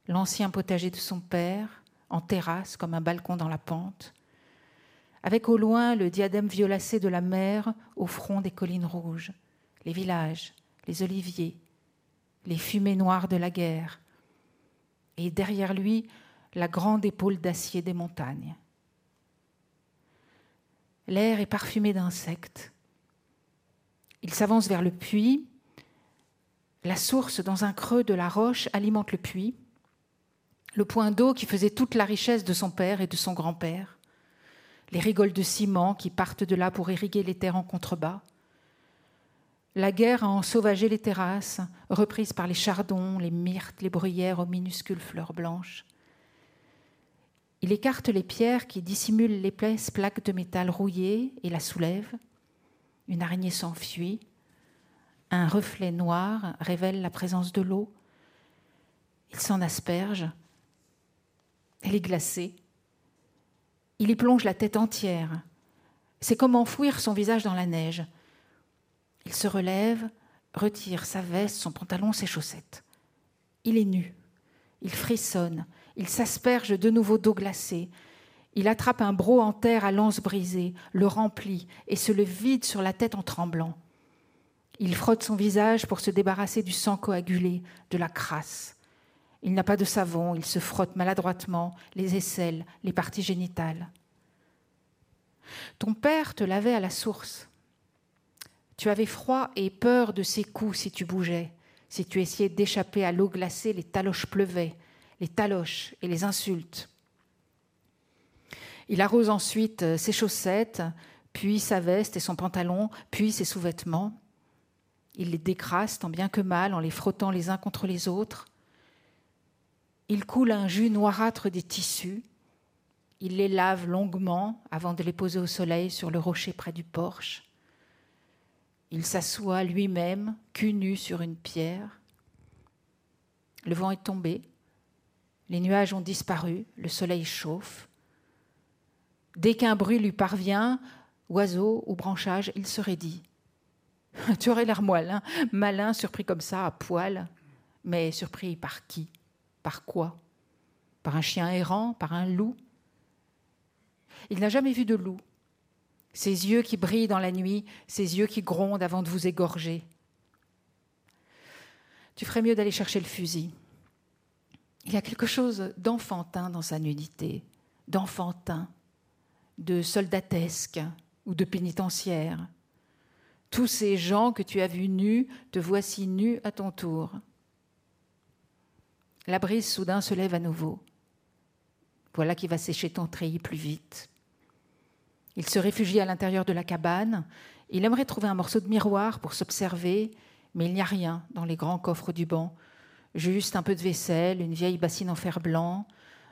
l'ancien potager de son père, en terrasse comme un balcon dans la pente, avec au loin le diadème violacé de la mer au front des collines rouges, les villages, les oliviers, les fumées noires de la guerre, et derrière lui la grande épaule d'acier des montagnes. L'air est parfumé d'insectes. Il s'avance vers le puits. La source dans un creux de la roche alimente le puits, le point d'eau qui faisait toute la richesse de son père et de son grand-père, les rigoles de ciment qui partent de là pour irriguer les terres en contrebas. La guerre a ensauvagé les terrasses, reprises par les chardons, les myrtes, les bruyères aux minuscules fleurs blanches. Il écarte les pierres qui dissimulent l'épaisse plaque de métal rouillée et la soulève. Une araignée s'enfuit. Un reflet noir révèle la présence de l'eau. Il s'en asperge. Elle est glacée. Il y plonge la tête entière. C'est comme enfouir son visage dans la neige. Il se relève, retire sa veste, son pantalon, ses chaussettes. Il est nu. Il frissonne. Il s'asperge de nouveau d'eau glacée. Il attrape un broc en terre à lance brisée, le remplit et se le vide sur la tête en tremblant. Il frotte son visage pour se débarrasser du sang coagulé, de la crasse. Il n'a pas de savon, il se frotte maladroitement les aisselles, les parties génitales. Ton père te lavait à la source. Tu avais froid et peur de ses coups si tu bougeais, si tu essayais d'échapper à l'eau glacée, les taloches pleuvaient, les taloches et les insultes. Il arrose ensuite euh, ses chaussettes, puis sa veste et son pantalon, puis ses sous-vêtements. Il les décrasse tant bien que mal en les frottant les uns contre les autres. Il coule un jus noirâtre des tissus. Il les lave longuement avant de les poser au soleil sur le rocher près du porche. Il s'assoit lui-même, cul nu sur une pierre. Le vent est tombé. Les nuages ont disparu, le soleil chauffe. Dès qu'un bruit lui parvient, oiseau ou branchage, il se raidit. [LAUGHS] Tu aurais l'air malin, malin, surpris comme ça, à poil. Mais surpris par qui? Par quoi? Par un chien errant? Par un loup? Il n'a jamais vu de loup. Ses yeux qui brillent dans la nuit, ses yeux qui grondent avant de vous égorger. Tu ferais mieux d'aller chercher le fusil. Il y a quelque chose d'enfantin dans sa nudité, d'enfantin, de soldatesque ou de pénitentiaire. Tous ces gens que tu as vus nus, te voici nus à ton tour. La brise soudain se lève à nouveau. Voilà qui va sécher ton treillis plus vite. Il se réfugie à l'intérieur de la cabane. Il aimerait trouver un morceau de miroir pour s'observer, mais il n'y a rien dans les grands coffres du banc Juste un peu de vaisselle, une vieille bassine en fer blanc,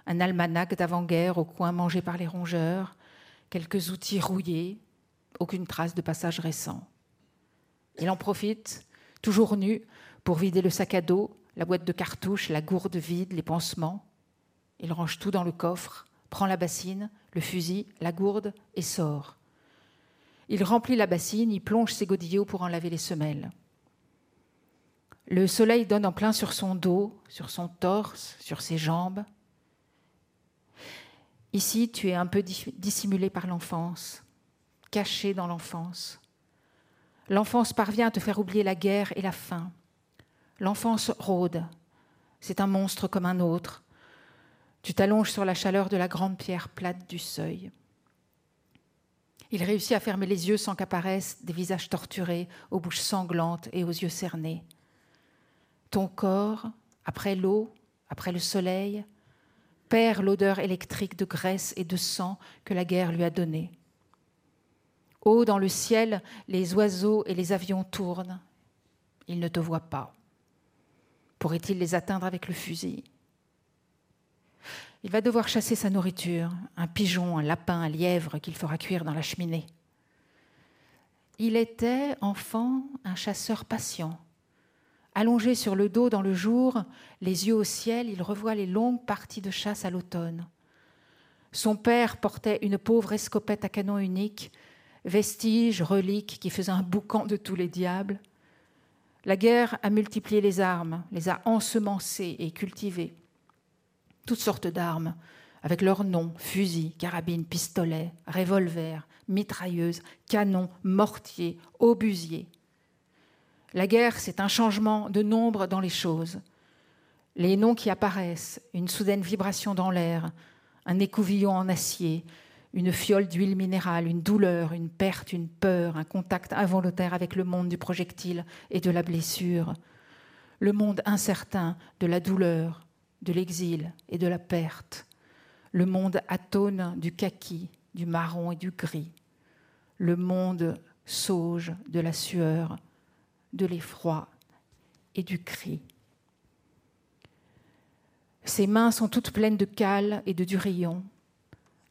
un almanach d'avant-guerre au coin mangé par les rongeurs, quelques outils rouillés, aucune trace de passage récent. Il en profite, toujours nu, pour vider le sac à dos, la boîte de cartouches, la gourde vide, les pansements. Il range tout dans le coffre, prend la bassine, le fusil, la gourde et sort. Il remplit la bassine, y plonge ses godillots pour en laver les semelles. Le soleil donne en plein sur son dos, sur son torse, sur ses jambes. Ici, tu es un peu dissimulé par l'enfance, caché dans l'enfance. L'enfance parvient à te faire oublier la guerre et la faim. L'enfance rôde. C'est un monstre comme un autre. Tu t'allonges sur la chaleur de la grande pierre plate du seuil. Il réussit à fermer les yeux sans qu'apparaissent des visages torturés, aux bouches sanglantes et aux yeux cernés ton corps, après l'eau, après le soleil, perd l'odeur électrique de graisse et de sang que la guerre lui a donnée. Haut dans le ciel, les oiseaux et les avions tournent. Ils ne te voient pas. Pourrait-il les atteindre avec le fusil? Il va devoir chasser sa nourriture, un pigeon, un lapin, un lièvre qu'il fera cuire dans la cheminée. Il était, enfant, un chasseur patient Allongé sur le dos dans le jour, les yeux au ciel, il revoit les longues parties de chasse à l'automne. Son père portait une pauvre escopette à canon unique, vestige, relique qui faisait un boucan de tous les diables. La guerre a multiplié les armes, les a ensemencées et cultivées. Toutes sortes d'armes, avec leurs noms fusils, carabines, pistolets, revolvers, mitrailleuses, canons, mortiers, obusiers. La guerre, c'est un changement de nombre dans les choses. Les noms qui apparaissent, une soudaine vibration dans l'air, un écouvillon en acier, une fiole d'huile minérale, une douleur, une perte, une peur, un contact involontaire avec le monde du projectile et de la blessure, le monde incertain de la douleur, de l'exil et de la perte, le monde atone du kaki, du marron et du gris, le monde sauge de la sueur, de l'effroi et du cri. Ses mains sont toutes pleines de cales et de durillon,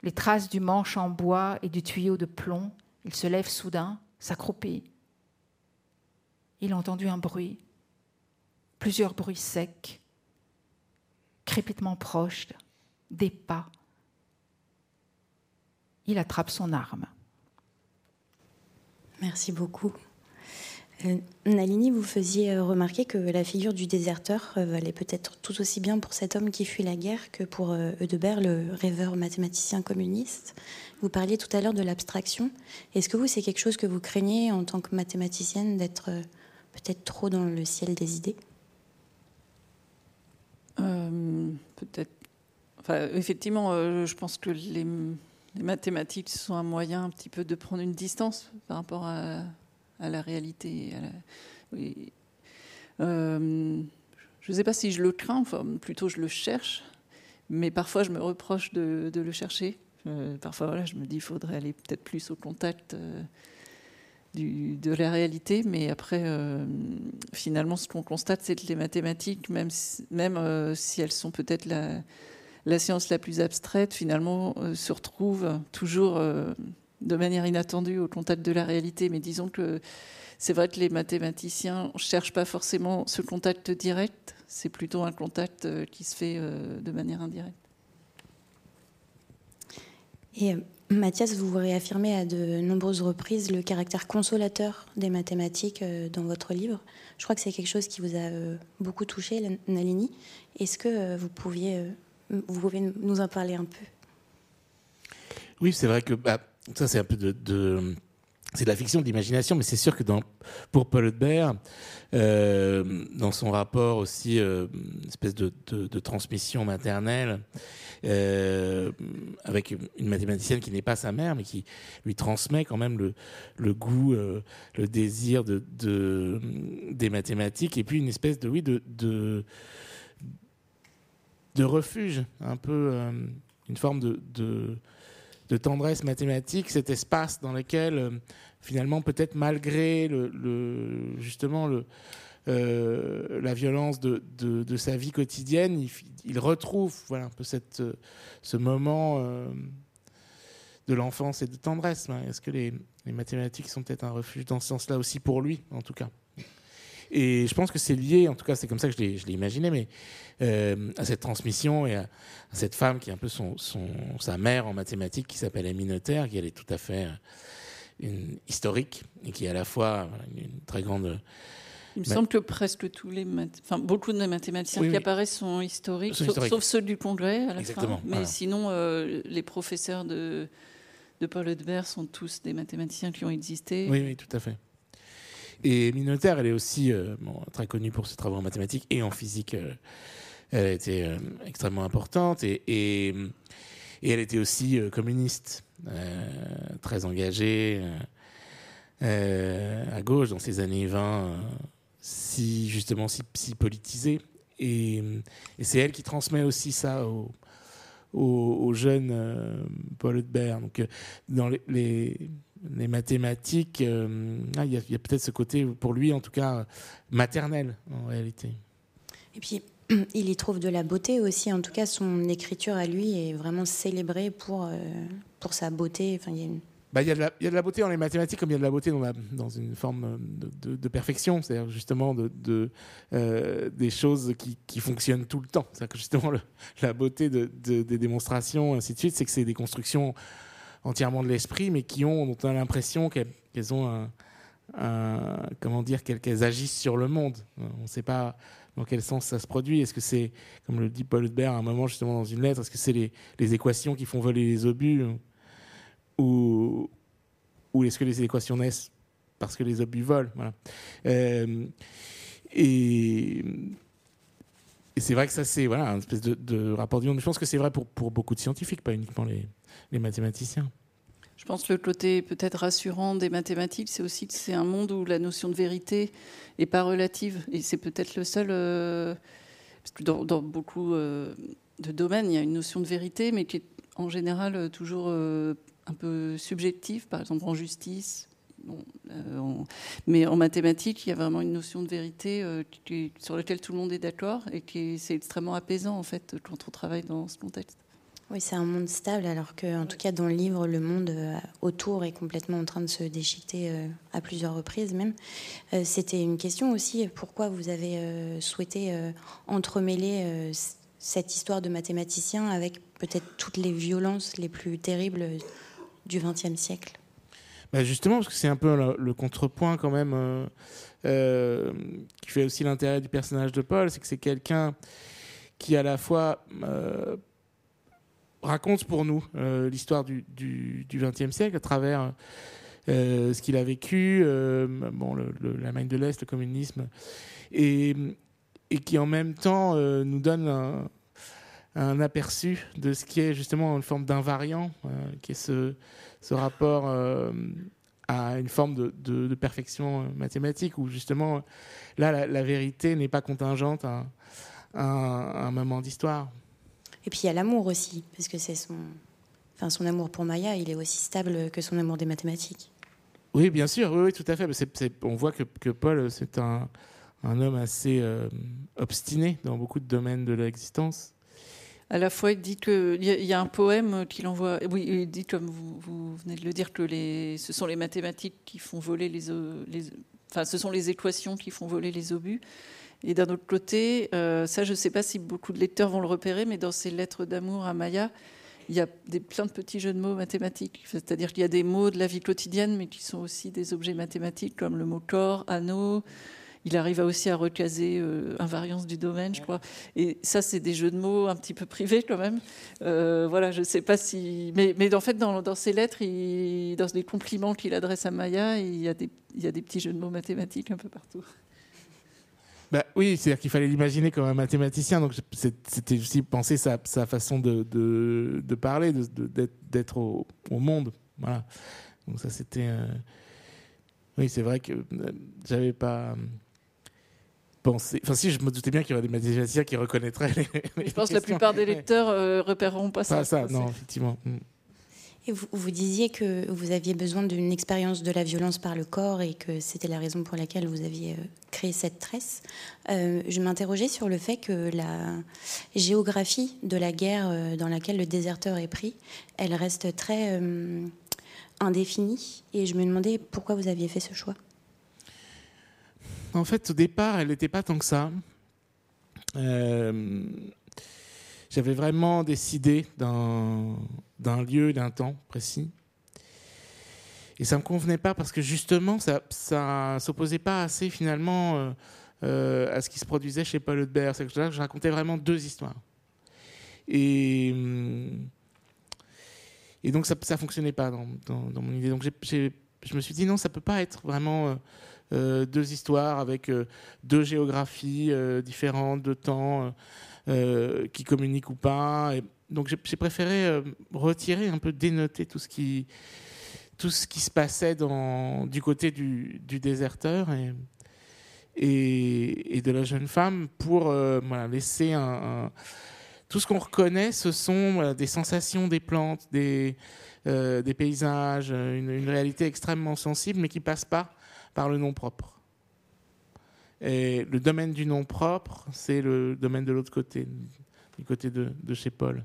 les traces du manche en bois et du tuyau de plomb. Il se lève soudain, s'accroupit. Il a entendu un bruit, plusieurs bruits secs, crépitements proches, des pas. Il attrape son arme. Merci beaucoup. Euh, Nalini, vous faisiez euh, remarquer que la figure du déserteur euh, valait peut-être tout aussi bien pour cet homme qui fuit la guerre que pour Eudebert, le rêveur mathématicien communiste. Vous parliez tout à l'heure de l'abstraction. Est-ce que vous, c'est quelque chose que vous craignez en tant que mathématicienne d'être peut-être trop dans le ciel des idées? Peut-être. Enfin, effectivement, je pense que les, les mathématiques sont un moyen un petit peu de prendre une distance par rapport à à la réalité. Euh, je ne sais pas si je le crains, enfin, plutôt je le cherche, mais parfois je me reproche de, le chercher. Euh, parfois, voilà, je me dis qu'il faudrait aller peut-être plus au contact euh, de la réalité, mais après, finalement, ce qu'on constate, c'est que les mathématiques, même, même si elles sont peut-être la, science la plus abstraite, finalement, se retrouvent toujours de manière inattendue au contact de la réalité. Mais disons que c'est vrai que les mathématiciens ne cherchent pas forcément ce contact direct, c'est plutôt un contact euh, qui se fait euh, de manière indirecte. Et euh, Mathias, vous réaffirmez à de nombreuses reprises le caractère consolateur des mathématiques dans votre livre. Je crois que c'est quelque chose qui vous a beaucoup touché, Nalini. Est-ce que vous, pouviez, vous pouvez nous en parler un peu? Oui, c'est vrai que bah, ça c'est un peu de, c'est de la fiction, de l'imagination, mais c'est sûr que pour Paul Hudbert, euh, dans son rapport aussi, euh, une espèce de, transmission maternelle, euh, avec une mathématicienne qui n'est pas sa mère, mais qui lui transmet quand même le, goût, le désir de, des mathématiques, et puis une espèce de, oui, de, de refuge, un peu, une forme de de tendresse mathématique, cet espace dans lequel euh, finalement peut-être malgré justement euh, la violence de, sa vie quotidienne, il, retrouve voilà, un peu euh, ce moment de l'enfance et de tendresse. Est-ce que les, mathématiques sont peut-être un refuge dans ce sens-là aussi pour lui, en tout cas? Et je pense que c'est lié, en tout cas c'est comme ça que je l'ai imaginé, mais euh, à cette transmission et à, cette femme qui est un peu son, son, sa mère en mathématiques, qui s'appelle Amy Noether, qui elle est tout à fait euh, une, historique et qui est à la fois une très grande... Il me semble que presque tous les, enfin beaucoup de mathématiciens qui apparaissent sont historiques, sauf, ceux du Congrès à la fin. Mais sinon, euh, les professeurs de, de Paul Hudbert sont tous des mathématiciens qui ont existé. Oui, oui, tout à fait. Et Minotaire, elle est aussi euh, très connue pour ses travaux en mathématiques et en physique. Euh, elle était euh, extrêmement importante et, elle était aussi communiste, très engagée à gauche dans ces années 20, si justement si, politisée. Et, c'est elle qui transmet aussi ça au, au, jeune Paul Hudbert. Donc, dans les mathématiques, euh, ah, il y a, peut-être ce côté, pour lui en tout cas, maternel en réalité. Et puis, [CLEARS THROAT] il y trouve de la beauté aussi. En tout cas, son écriture à lui est vraiment célébrée pour, euh, pour sa beauté. Enfin, il y a bah, il, y a de la, il y, a de la beauté dans les mathématiques comme il y a de la beauté dans, dans une forme de, de, perfection, c'est-à-dire justement de, de euh, des choses qui, qui, fonctionnent tout le temps. C'est-à-dire que justement la beauté des démonstrations, ainsi de suite, c'est que c'est des constructions entièrement de l'esprit, mais qui ont, dont on a l'impression qu'elles ont un, comment dire, qu'elles agissent sur le monde. On ne sait pas dans quel sens ça se produit. Est-ce que c'est, comme le dit Paul Hudbert à un moment justement dans une lettre, est-ce que c'est les, les, équations qui font voler les obus ou, ou est-ce que les équations naissent parce que les obus volent? Voilà. Euh, et et c'est vrai que ça, c'est voilà, un espèce de, rapport du monde. Je pense que c'est vrai pour, pour beaucoup de scientifiques, pas uniquement les, les mathématiciens. Je pense que le côté peut-être rassurant des mathématiques, c'est aussi que c'est un monde où la notion de vérité n'est pas relative. Et c'est peut-être le seul. Euh, parce que dans, beaucoup euh, de domaines, il y a une notion de vérité, mais qui est en général toujours euh, un peu subjective. Par exemple, en justice, mais en mathématiques, il y a vraiment une notion de vérité sur laquelle tout le monde est d'accord et qui c'est extrêmement apaisant en fait quand on travaille dans ce contexte. Oui, c'est un monde stable, alors que, en tout cas, dans le livre, le monde euh, autour est complètement en train de se déchiqueter à plusieurs reprises même. C'était une question aussi, pourquoi vous avez souhaité entremêler cette histoire de mathématicien avec peut-être toutes les violences les plus terribles du XXe siècle? Bah, justement, parce que c'est un peu le, contrepoint quand même euh, euh, qui fait aussi l'intérêt du personnage de Paul, c'est que c'est quelqu'un qui à la fois euh, raconte pour nous l'histoire du XXe siècle à travers ce qu'il a vécu, bon, le, l'Allemagne de l'Est, le communisme, et, qui en même temps nous donne un, aperçu de ce qui est justement une forme d'invariant, qui est ce rapport euh, à une forme de, perfection mathématique où justement là la, vérité n'est pas contingente à, un moment d'histoire. Et puis il y a l'amour aussi, parce que c'est son, enfin son amour pour Maya, il est aussi stable que son amour des mathématiques. Oui, bien sûr, oui, tout à fait. on voit que, que Paul, c'est un, un, homme assez euh, obstiné dans beaucoup de domaines de l'existence à la fois, il dit que il y, a un poème qu'il envoie. Oui, il dit comme vous, venez de le dire que les, ce sont les mathématiques qui font voler les, les, enfin, ce sont les équations qui font voler les obus. Et d'un autre côté, euh, ça, je ne sais pas si beaucoup de lecteurs vont le repérer, mais dans ses lettres d'amour à Maya, il y a des, plein de petits jeux de mots mathématiques. C'est-à-dire qu'il y a des mots de la vie quotidienne, mais qui sont aussi des objets mathématiques, comme le mot corps, anneau, il arrive aussi à recaser euh, invariance du domaine, je crois. Et ça, c'est des jeux de mots un petit peu privés quand même. Euh, voilà, je ne sais pas si. Mais, mais en fait, dans, dans ses lettres, il, dans les compliments qu'il adresse à Maya, il y, a des, il y a des petits jeux de mots mathématiques un peu partout. Bah, oui, c'est-à-dire qu'il fallait l'imaginer comme un mathématicien, donc c'était aussi penser sa, sa façon de, de, de parler, d'être au, au, monde. Voilà. Donc ça, c'était. Euh, oui, c'est vrai que j'avais pas penser. Enfin, si, je me doutais bien qu'il y aurait des mathématiciens qui reconnaîtraient les. je pense que la plupart des lecteurs ne euh, repéreront pas ça. Pas ça, non, effectivement. Et vous, disiez que vous aviez besoin d'une expérience de la violence par le corps et que c'était la raison pour laquelle vous aviez euh, créé cette tresse. Euh, je m'interrogeais sur le fait que la géographie de la guerre dans laquelle le déserteur est pris, elle reste très indéfinie. Et je me demandais pourquoi vous aviez fait ce choix. En fait, au départ, elle n'était pas tant que ça. Euh, j'avais vraiment décidé d'un lieu, d'un temps précis. Et ça ne me convenait pas parce que justement, ça ne s'opposait pas assez finalement euh, euh, à ce qui se produisait chez Paul Hudbert. C'est que je racontais vraiment deux histoires. Et, et donc ça ne fonctionnait pas dans, mon idée. Donc je me suis dit non, ça ne peut pas être vraiment euh, deux histoires avec euh, deux géographies euh, différentes, deux temps qui communiquent ou pas. Donc j'ai préféré retirer un peu, dénoter tout ce qui, se passait du côté du, déserteur et, de la jeune femme pour laisser un, tout ce qu'on reconnaît, ce sont des sensations des plantes, des, des paysages, une, une, réalité extrêmement sensible, mais qui passe pas par le nom propre. Et le domaine du nom propre, c'est le domaine de l'autre côté, du côté de, chez Paul.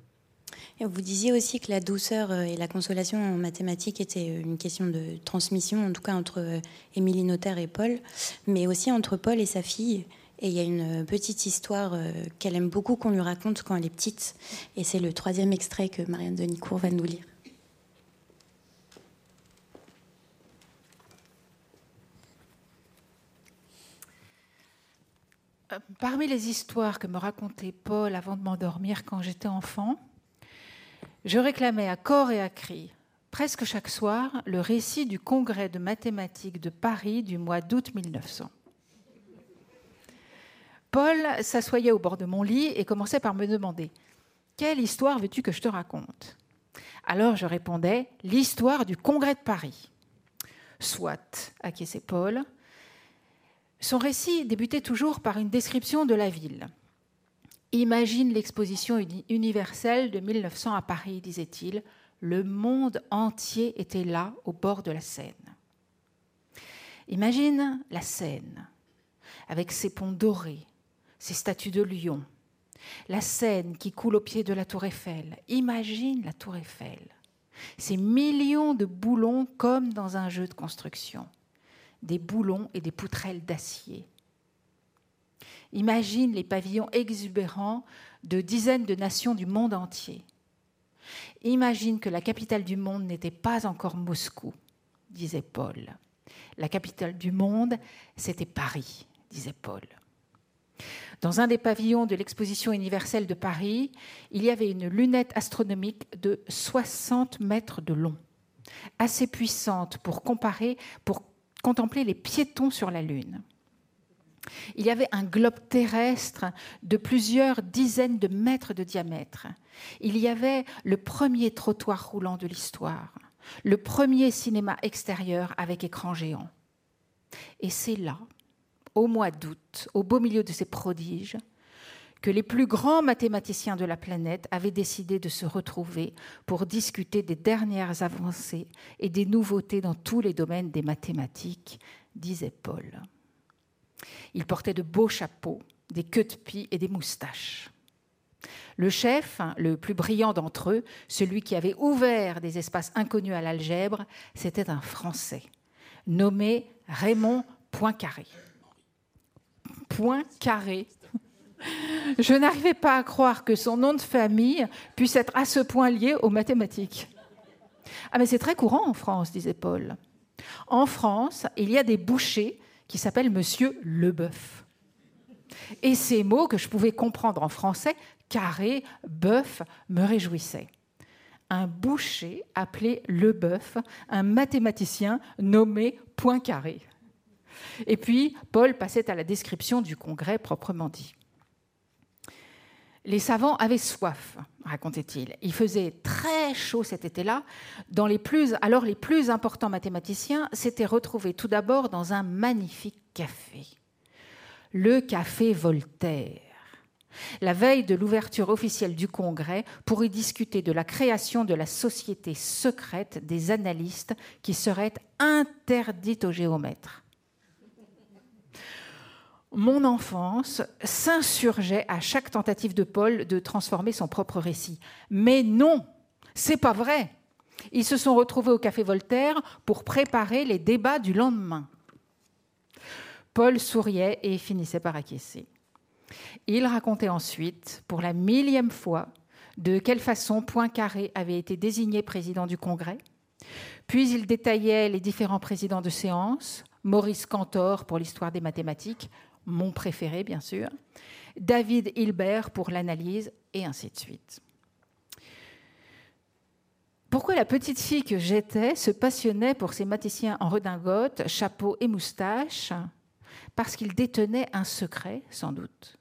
Vous disiez aussi que la douceur euh, et la consolation en mathématiques étaient euh, une question de transmission, en tout cas entre euh, Émilie Notaire et Paul, mais aussi entre Paul et sa fille. Et il y a une petite histoire qu'elle aime beaucoup qu'on lui raconte quand elle est petite. Et c'est le troisième extrait que Marianne Denicourt va nous lire. Parmi les histoires que me racontait Paul avant de m'endormir quand j'étais enfant, je réclamais à corps et à cri, presque chaque soir, le récit du congrès de mathématiques de Paris du mois d'août 1900. Paul s'assoyait au bord de mon lit et commençait par me demander Quelle histoire veux-tu que je te raconte? Alors je répondais L'histoire du Congrès de Paris. Soit, acquiesçait Paul. Son récit débutait toujours par une description de la ville. Imagine l'exposition universelle de 1900 à Paris, disait-il. Le monde entier était là, au bord de la Seine. Imagine la Seine, avec ses ponts dorés, ses statues de lion, la Seine qui coule au pied de la tour Eiffel. Imagine la tour Eiffel, ces millions de boulons comme dans un jeu de construction, des boulons et des poutrelles d'acier Imagine les pavillons exubérants de dizaines de nations du monde entier. Imagine que la capitale du monde n'était pas encore Moscou, disait Paul. La capitale du monde, c'était Paris, disait Paul. Dans un des pavillons de l'exposition universelle de Paris, il y avait une lunette astronomique de 60 mètres de long, assez puissante pour comparer, pour contempler les piétons sur la Lune. Il y avait un globe terrestre de plusieurs dizaines de mètres de diamètre. Il y avait le premier trottoir roulant de l'histoire, le premier cinéma extérieur avec écran géant. Et c'est là, au mois d'août, au beau milieu de ces prodiges, que les plus grands mathématiciens de la planète avaient décidé de se retrouver pour discuter des dernières avancées et des nouveautés dans tous les domaines des mathématiques, disait Paul. Il portait de beaux chapeaux, des queues de pie et des moustaches. Le chef, le plus brillant d'entre eux, celui qui avait ouvert des espaces inconnus à l'algèbre, c'était un Français, nommé Raymond Poincaré. Poincaré. Je n'arrivais pas à croire que son nom de famille puisse être à ce point lié aux mathématiques. Ah mais c'est très courant en France, disait Paul. En France, il y a des bouchers qui s'appelle Monsieur Leboeuf. Et ces mots que je pouvais comprendre en français, carré, bœuf, me réjouissaient. Un boucher appelé Leboeuf, un mathématicien nommé Poincaré. Et puis, Paul passait à la description du congrès proprement dit. Les savants avaient soif, racontait-il. Il faisait très chaud cet été-là. Alors les plus importants mathématiciens s'étaient retrouvés tout d'abord dans un magnifique café, le café Voltaire. La veille de l'ouverture officielle du Congrès, pour y discuter de la création de la société secrète des analystes qui serait interdite aux géomètres mon enfance s'insurgeait à chaque tentative de Paul de transformer son propre récit. Mais non, c'est pas vrai. Ils se sont retrouvés au café Voltaire pour préparer les débats du lendemain. Paul souriait et finissait par acquiescer. Il racontait ensuite, pour la millième fois, de quelle façon Poincaré avait été désigné président du Congrès. Puis il détaillait les différents présidents de séance, Maurice Cantor pour l'histoire des mathématiques, mon préféré bien sûr, David Hilbert pour l'analyse, et ainsi de suite. Pourquoi la petite fille que j'étais se passionnait pour ces mathématiциens en redingote, chapeau et moustache? Parce qu'ils détenaient un secret, sans doute.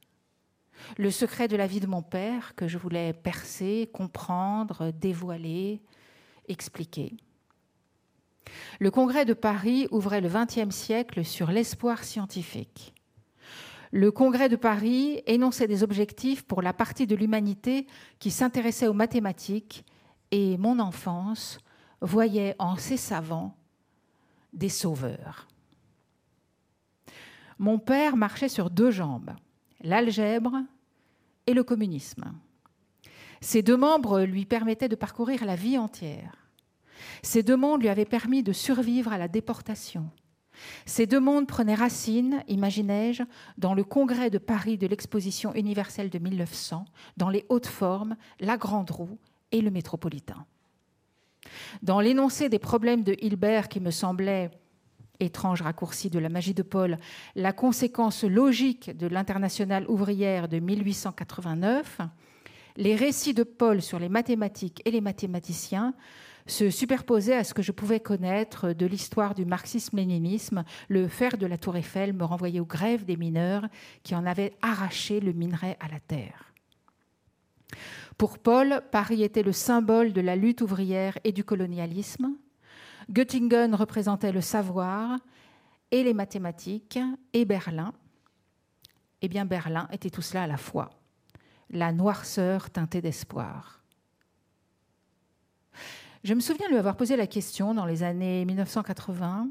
Le secret de la vie de mon père que je voulais percer, comprendre, dévoiler, expliquer. Le congrès de Paris ouvrait le XXe siècle sur l'espoir scientifique le Congrès de Paris énonçait des objectifs pour la partie de l'humanité qui s'intéressait aux mathématiques et mon enfance voyait en ces savants des sauveurs. Mon père marchait sur deux jambes, l'algèbre et le communisme. Ces deux membres lui permettaient de parcourir la vie entière. Ces deux mondes lui avaient permis de survivre à la déportation, ces deux mondes prenaient racine, imaginais-je, dans le congrès de Paris de l'exposition universelle de 1900, dans les hautes formes, la grande roue et le métropolitain. Dans l'énoncé des problèmes de Hilbert qui me semblait, étrange raccourci de la magie de Paul, la conséquence logique de l'internationale ouvrière de 1889, Les récits de Paul sur les mathématiques et les mathématiciens se superposaient à ce que je pouvais connaître de l'histoire du marxisme-léninisme. Le fer de la tour Eiffel me renvoyait aux grèves des mineurs qui en avaient arraché le minerai à la terre. Pour Paul, Paris était le symbole de la lutte ouvrière et du colonialisme. Göttingen représentait le savoir et les mathématiques, et Berlin. Eh bien, Berlin était tout cela à la fois. La noirceur teintée d'espoir. Je me souviens lui avoir posé la question dans les années 1980,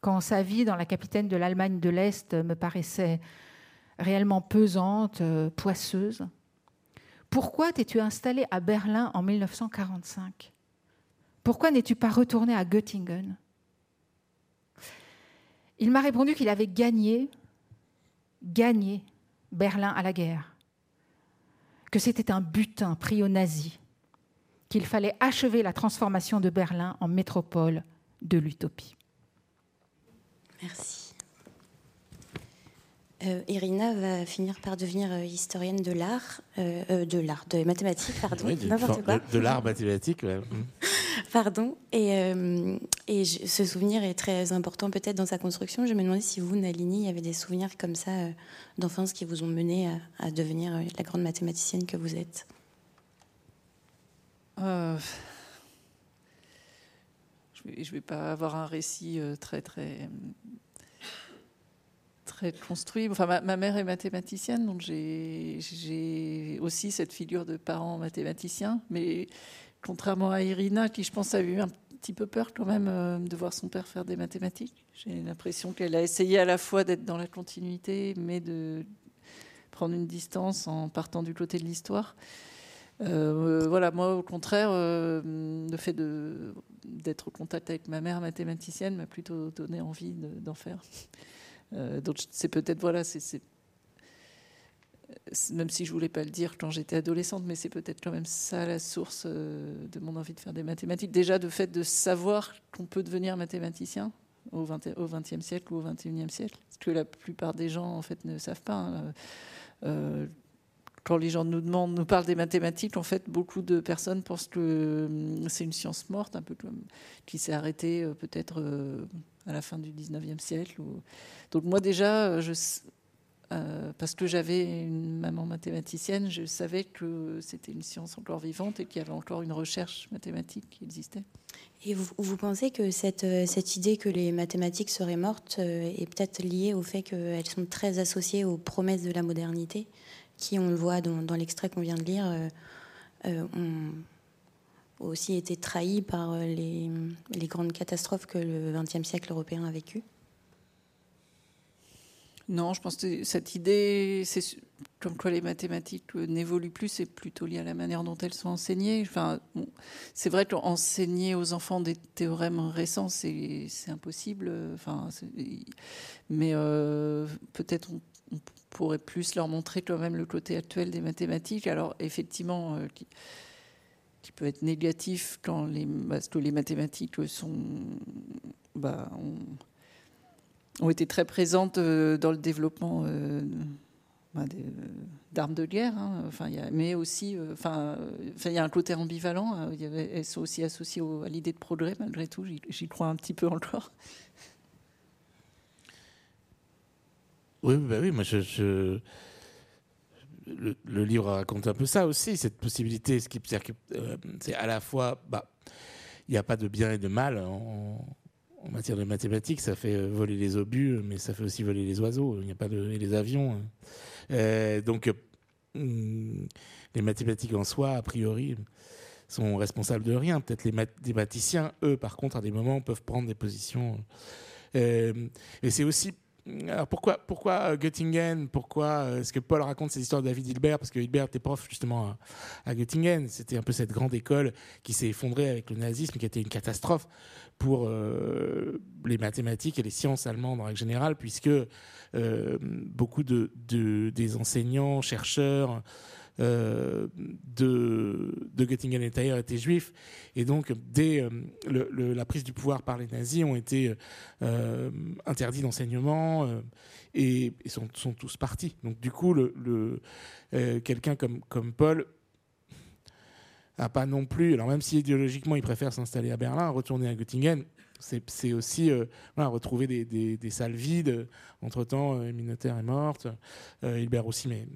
quand sa vie dans la capitaine de l'Allemagne de l'Est me paraissait réellement pesante, euh, poisseuse. Pourquoi t'es-tu installé à Berlin en 1945 Pourquoi n'es-tu pas retourné à Göttingen? Il m'a répondu qu'il avait gagné, gagné Berlin à la guerre, que c'était un butin pris aux nazis, qu'il fallait achever la transformation de Berlin en métropole de l'utopie. Merci. Euh, Irina va finir par devenir euh, historienne de l'art, euh, de l'art, de mathématiques, pardon, n'importe quoi. De, l'art mathématique, [LAUGHS] pardon. Et, et ce souvenir est très important peut-être dans sa construction. Je me demandais si vous, Nalini, il y avait des souvenirs comme ça d'enfance qui vous ont mené à, devenir la grande mathématicienne que vous êtes. Je ne vais, pas avoir un récit très très très construit. Enfin, ma, mère est mathématicienne, donc j'ai aussi cette figure de parents mathématiciens. Mais contrairement à Irina, qui je pense a eu un petit peu peur quand même euh, de voir son père faire des mathématiques, j'ai l'impression qu'elle a essayé à la fois d'être dans la continuité, mais de prendre une distance en partant du côté de l'histoire. Euh, voilà, moi, au contraire, euh, le fait d'être au contact avec ma mère mathématicienne m'a plutôt donné envie d'en faire. Euh, donc c'est peut-être voilà, c'est même si je voulais pas le dire quand j'étais adolescente, mais c'est peut-être quand même ça la source euh, de mon envie de faire des mathématiques. Déjà, de fait de savoir qu'on peut devenir mathématicien au XXe siècle ou au XXIe siècle, ce que la plupart des gens en fait ne savent pas. Hein. Euh, quand les gens nous demandent, nous parlent des mathématiques, en fait, beaucoup de personnes pensent que hum, c'est une science morte, un peu comme qui s'est arrêtée peut-être à la fin du 19e siècle. Donc moi déjà, euh, euh, parce que j'avais une maman mathématicienne, je savais que c'était une science encore vivante et qu'il y avait encore une recherche mathématique qui existait. Et vous, pensez que euh, cette, idée que les mathématiques seraient mortes est peut-être liée au fait qu'elles sont très associées aux promesses de la modernité, qui, on le voit dans, l'extrait qu'on vient de lire, ont aussi été trahies par les, les grandes catastrophes que le XXe siècle européen a vécues non, je pense que cette idée, c'est comme quoi les mathématiques n'évoluent plus, c'est plutôt lié à la manière dont elles sont enseignées. Enfin, c'est vrai qu'enseigner aux enfants des théorèmes récents, c'est impossible. Enfin, mais euh, peut-être on, pourrait plus leur montrer quand même le côté actuel des mathématiques. Alors effectivement, euh, qui, peut être négatif quand les, parce que les mathématiques sont, bah, ont été très présentes euh, dans le développement euh, bah, d'armes de guerre. Hein. Enfin, mais aussi, enfin, il y a un côté ambivalent. Hein. Elles sont aussi associées à l'idée de progrès, malgré tout. J'y crois un petit peu encore. Oui, bah oui, moi je, Le, livre raconte un peu ça aussi, cette possibilité. Qui, c'est à la fois, bah, il n'y a pas de bien et de mal en, matière de mathématiques, ça fait euh, voler les obus, mais ça fait aussi voler les oiseaux. Il n'y a pas de et les avions. Euh, donc, euh, les mathématiques en soi, a priori, sont responsables de rien. Peut-être les mathématiciens, eux, par contre, à des moments, peuvent prendre des positions. et c'est aussi alors pourquoi, pourquoi euh, Göttingen? Pourquoi euh, est-ce que Paul raconte ces histoires de David Hilbert? Parce que Hilbert était prof justement à, Göttingen. C'était un peu cette grande école qui s'est effondrée avec le nazisme, qui été une catastrophe pour euh, les mathématiques et les sciences allemandes en règle générale, puisque beaucoup de, des enseignants, chercheurs, de, de Göttingen et Thayer étaient juifs. Et donc, dès euh, la prise du pouvoir par les nazis, ont été euh, interdits d'enseignement et, sont, sont, tous partis. Donc, du coup, le, quelqu'un comme, comme Paul a pas non plus, alors même si idéologiquement il préfère s'installer à Berlin, retourner à Göttingen, c'est aussi euh, retrouver des, salles vides. Entre-temps, euh, Minotaire est morte, euh, Hilbert aussi, mais,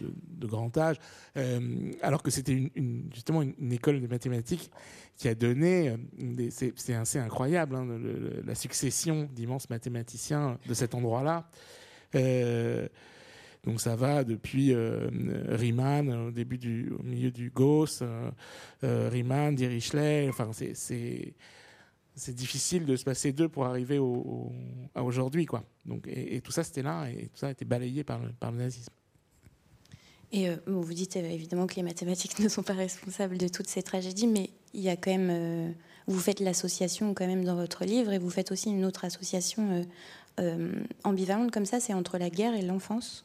de, grand âge. alors que c'était justement une, école de mathématiques qui a donné, c'est assez incroyable, hein, la succession d'immenses mathématiciens de cet endroit-là. donc ça va depuis Riemann au début du, au milieu du Gauss, Riemann, Dirichlet, enfin c'est c'est difficile de se passer d'eux pour arriver à aujourd'hui, quoi. Donc, et, tout ça, c'était là, et tout ça a été balayé par le, par le nazisme. Et euh, vous dites euh, évidemment que les mathématiques [LAUGHS] ne sont pas responsables de toutes ces tragédies, mais il y a quand même, euh, vous faites l'association quand même dans votre livre, et vous faites aussi une autre association ambivalente comme ça, c'est entre la guerre et l'enfance.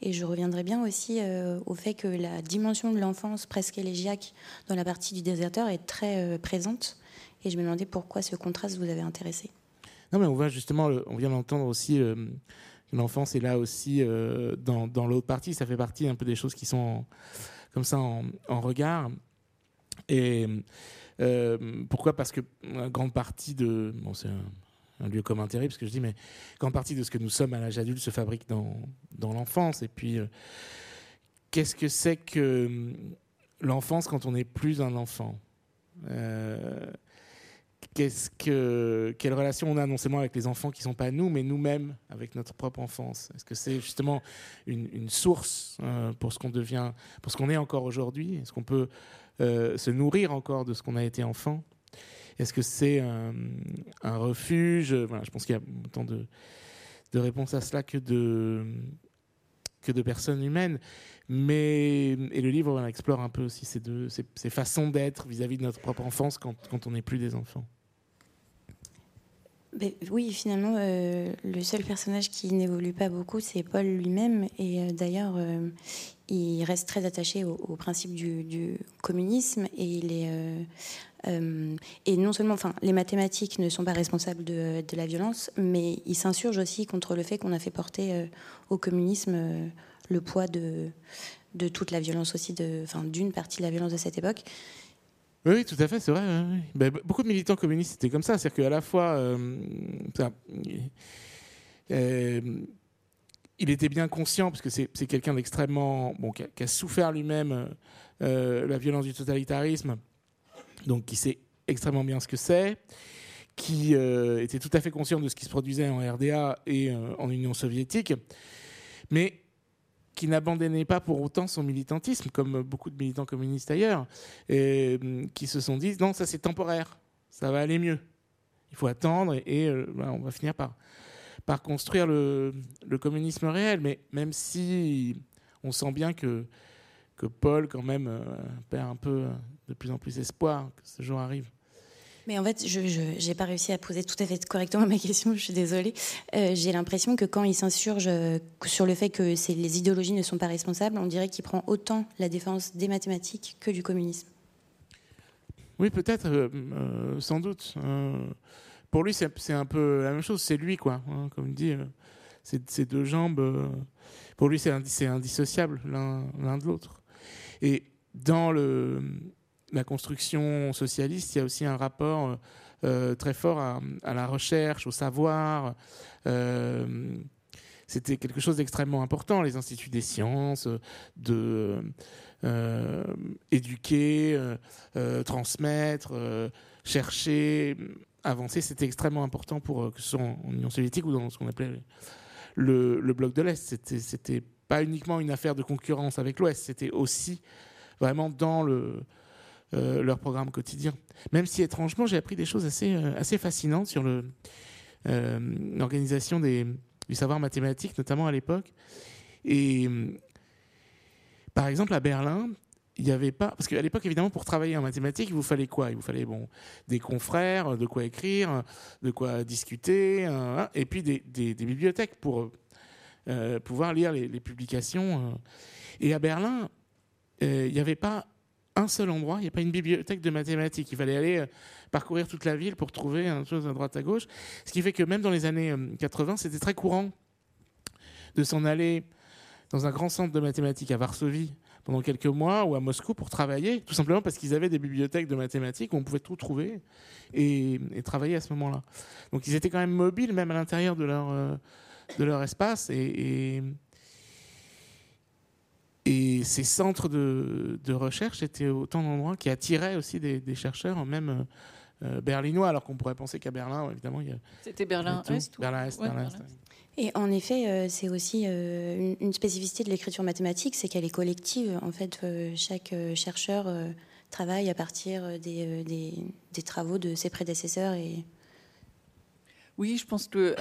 Et je reviendrai bien aussi au fait que la dimension de l'enfance presque élégiaque dans la partie du déserteur est très présente. Et je me demandais pourquoi ce contraste vous avait intéressé. Non, mais on voit justement, on vient d'entendre aussi euh, l'enfance est là aussi euh, dans, l'autre partie. Ça fait partie un peu des choses qui sont comme ça en, regard. Et euh, pourquoi? Parce que une grande partie de. Bon, c'est un, lieu commun terrible, ce que je dis, mais grande partie de ce que nous sommes à l'âge adulte se fabrique dans, dans l'enfance. Et puis, qu'est-ce que c'est que l'enfance quand on n'est plus un enfant? Qu'est-ce que, quelle relation on a non seulement avec les enfants qui ne sont pas nous, mais nous-mêmes avec notre propre enfance Est-ce que c'est justement une, source euh, pour ce qu'on devient, pour ce qu'on est encore aujourd'hui? Est-ce qu'on peut euh, se nourrir encore de ce qu'on a été enfant? Est-ce que c'est un, refuge? Je pense qu'il y a autant de, réponses à cela que de, personnes humaines. Mais, et le livre explore un peu aussi ces, façons d'être vis-à-vis de notre propre enfance quand on n'est plus des enfants. Ben, oui, finalement, euh, le seul personnage qui n'évolue pas beaucoup, c'est Paul lui-même. Et euh, d'ailleurs, euh, il reste très attaché au, principe du, communisme. Et il est. et non seulement, enfin, les mathématiques ne sont pas responsables de, la violence, mais il s'insurge aussi contre le fait qu'on a fait porter au communisme le poids de, de toute la violence aussi, d'une partie de la violence de cette époque. Oui, tout à fait, c'est vrai. Ben, beaucoup de militants communistes étaient comme ça, c'est-à-dire qu'à la fois, euh, euh, il était bien conscient, parce que c'est quelqu'un d'extrêmement, bon, qui a, souffert lui-même euh, la violence du totalitarisme, donc qui sait extrêmement bien ce que c'est, qui était tout à fait conscient de ce qui se produisait en RDA et en Union soviétique, mais qui n'abandonnait pas pour autant son militantisme, comme beaucoup de militants communistes ailleurs, et hum, qui se sont dit non, ça c'est temporaire, ça va aller mieux. Il faut attendre et, euh, on va finir par, par construire le, le, communisme réel. Mais même si on sent bien que, que Paul, quand même, euh, perd un peu de plus en plus espoir que ce jour arrive. Mais en fait, je n'ai pas réussi à poser tout à fait correctement [LAUGHS] ma question, je suis désolée. Euh, j'ai l'impression que quand il s'insurge euh, sur le fait que les idéologies ne sont pas responsables, on dirait qu'il prend autant la défense des mathématiques que du communisme. Oui, peut-être, euh, sans doute. pour lui, c'est un peu la même chose, c'est lui, quoi. Hein, comme dit, ces deux jambes, pour lui, c'est indissociable l'un de l'autre. Et dans le la construction socialiste, il y a aussi un rapport euh, euh, très fort à, la recherche, au savoir. Euh, c'était quelque chose d'extrêmement important, les instituts des sciences, de éduquer, transmettre, chercher, avancer. C'était extrêmement important pour que ce soit en Union soviétique ou dans ce qu'on appelait le, bloc de l'Est. C'était pas uniquement une affaire de concurrence avec l'Ouest, c'était aussi vraiment dans le, euh, leur programme quotidien. Même si étrangement, j'ai appris des choses assez, euh, assez fascinantes sur euh, l'organisation du savoir mathématique, notamment à l'époque. Et par exemple, à Berlin, il n'y avait pas. Parce qu'à l'époque, évidemment, pour travailler en mathématiques, il vous fallait quoi? Il vous fallait bon, des confrères, de quoi écrire, de quoi discuter, hein, et puis des, bibliothèques pour pouvoir lire les, les publications. Et à Berlin, il n'y avait pas un seul endroit, il n'y a pas une bibliothèque de mathématiques. Il fallait aller euh, parcourir toute la ville pour trouver une chose à droite à gauche. Ce qui fait que même dans les années 80, euh, c'était très courant de s'en aller dans un grand centre de mathématiques à Varsovie pendant quelques mois ou à Moscou pour travailler, tout simplement parce qu'ils avaient des bibliothèques de mathématiques où on pouvait tout trouver et, travailler à ce moment-là. Donc ils étaient quand même mobiles, même à l'intérieur de leur, euh, de leur espace. Et, ces centres de, de, recherche étaient autant d'endroits qui attiraient aussi des, chercheurs, même euh, berlinois, alors qu'on pourrait penser qu'à Berlin, évidemment, il y a. C'était Berlin-Est Berlin-Est, Berlin-Est. Et en effet, euh, c'est aussi euh, une, spécificité de l'écriture mathématique, c'est qu'elle est collective. En fait, chaque chercheur travaille à partir des, des, travaux de ses prédécesseurs. Et... Oui, je pense que,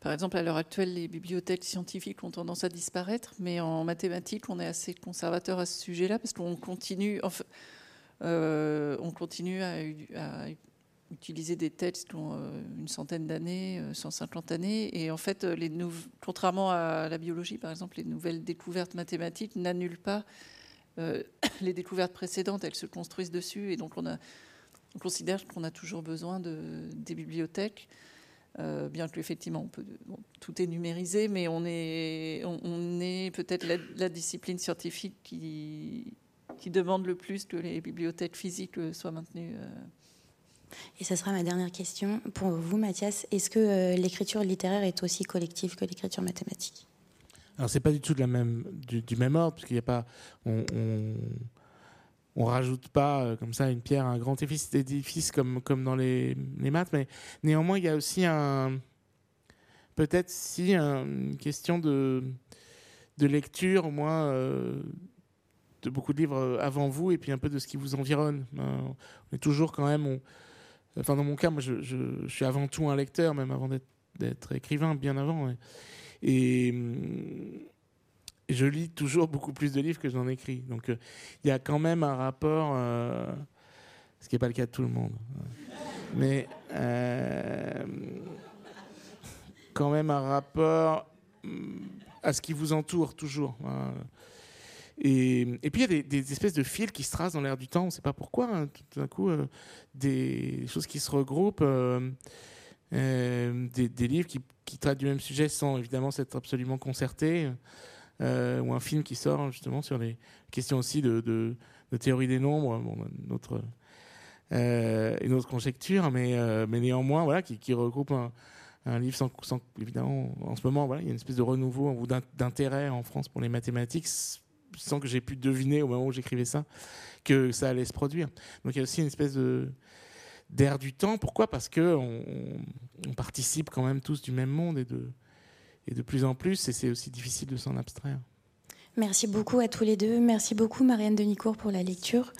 par, exemple, à l'heure actuelle, les bibliothèques scientifiques ont tendance à disparaître, mais en mathématiques, on est assez conservateur à ce sujet-là parce qu'on continue, on continue à, utiliser des textes qui ont euh, une centaine d'années, 150 euh, années. Et en fait, euh, les contrairement à la biologie, par exemple, les nouvelles découvertes mathématiques n'annulent pas [COUGHS] les découvertes précédentes. Elles se construisent dessus. Et donc, on, considère qu'on a toujours besoin de, des bibliothèques. Bien que effectivement on peut, tout est numérisé, mais on est, on, est peut-être la, discipline scientifique qui, qui demande le plus que les bibliothèques physiques soient maintenues. Et ce sera ma dernière question pour vous, Mathias. Est-ce que euh, l'écriture littéraire est aussi collective que l'écriture mathématique? Alors, c'est pas du tout de la même, du, même ordre, parce qu'il n'y a pas. On, on, rajoute pas euh, comme ça une pierre à un grand édifice comme, comme dans les, les maths, mais néanmoins, il y a aussi un. Peut-être si une question de, de lecture, au moins. Euh, de beaucoup de livres avant vous et puis un peu de ce qui vous environne. On est toujours quand même, Enfin, dans mon cas, moi, je, suis avant tout un lecteur, même avant d'être écrivain, bien avant. Et, hum, je lis toujours beaucoup plus de livres que j'en écris. Donc, euh, il y a quand même un rapport, euh, ce qui n'est pas le cas de tout le monde. Mais euh, quand même un rapport hum, à ce qui vous entoure toujours. Hein. Et, puis il y a des, espèces de fils qui se tracent dans l'air du temps, on ne sait pas pourquoi, hein. tout d'un coup, des choses qui se regroupent, des, livres qui, traitent du même sujet sans évidemment s'être absolument concertés, ou un film qui sort justement sur les questions aussi de, théorie des nombres, bon, notre, une autre conjecture, mais, mais néanmoins, voilà, qui, regroupe un, livre sans, évidemment, en ce moment, voilà, il y a une espèce de renouveau ou d'intérêt en France pour les mathématiques sans que j'ai pu deviner au moment où j'écrivais ça que ça allait se produire. Donc il y a aussi une espèce de d'air du temps. Pourquoi? Parce que on, participe quand même tous du même monde et de et de plus en plus, et c'est aussi difficile de s'en abstraire. Merci beaucoup à tous les deux. Merci beaucoup Marianne Denicourt pour la lecture.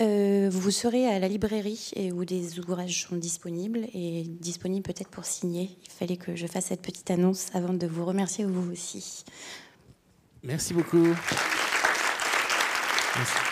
Euh, vous serez à la librairie et où des ouvrages sont disponibles et disponibles peut-être pour signer. Il fallait que je fasse cette petite annonce avant de vous remercier vous aussi. Merci beaucoup. Merci.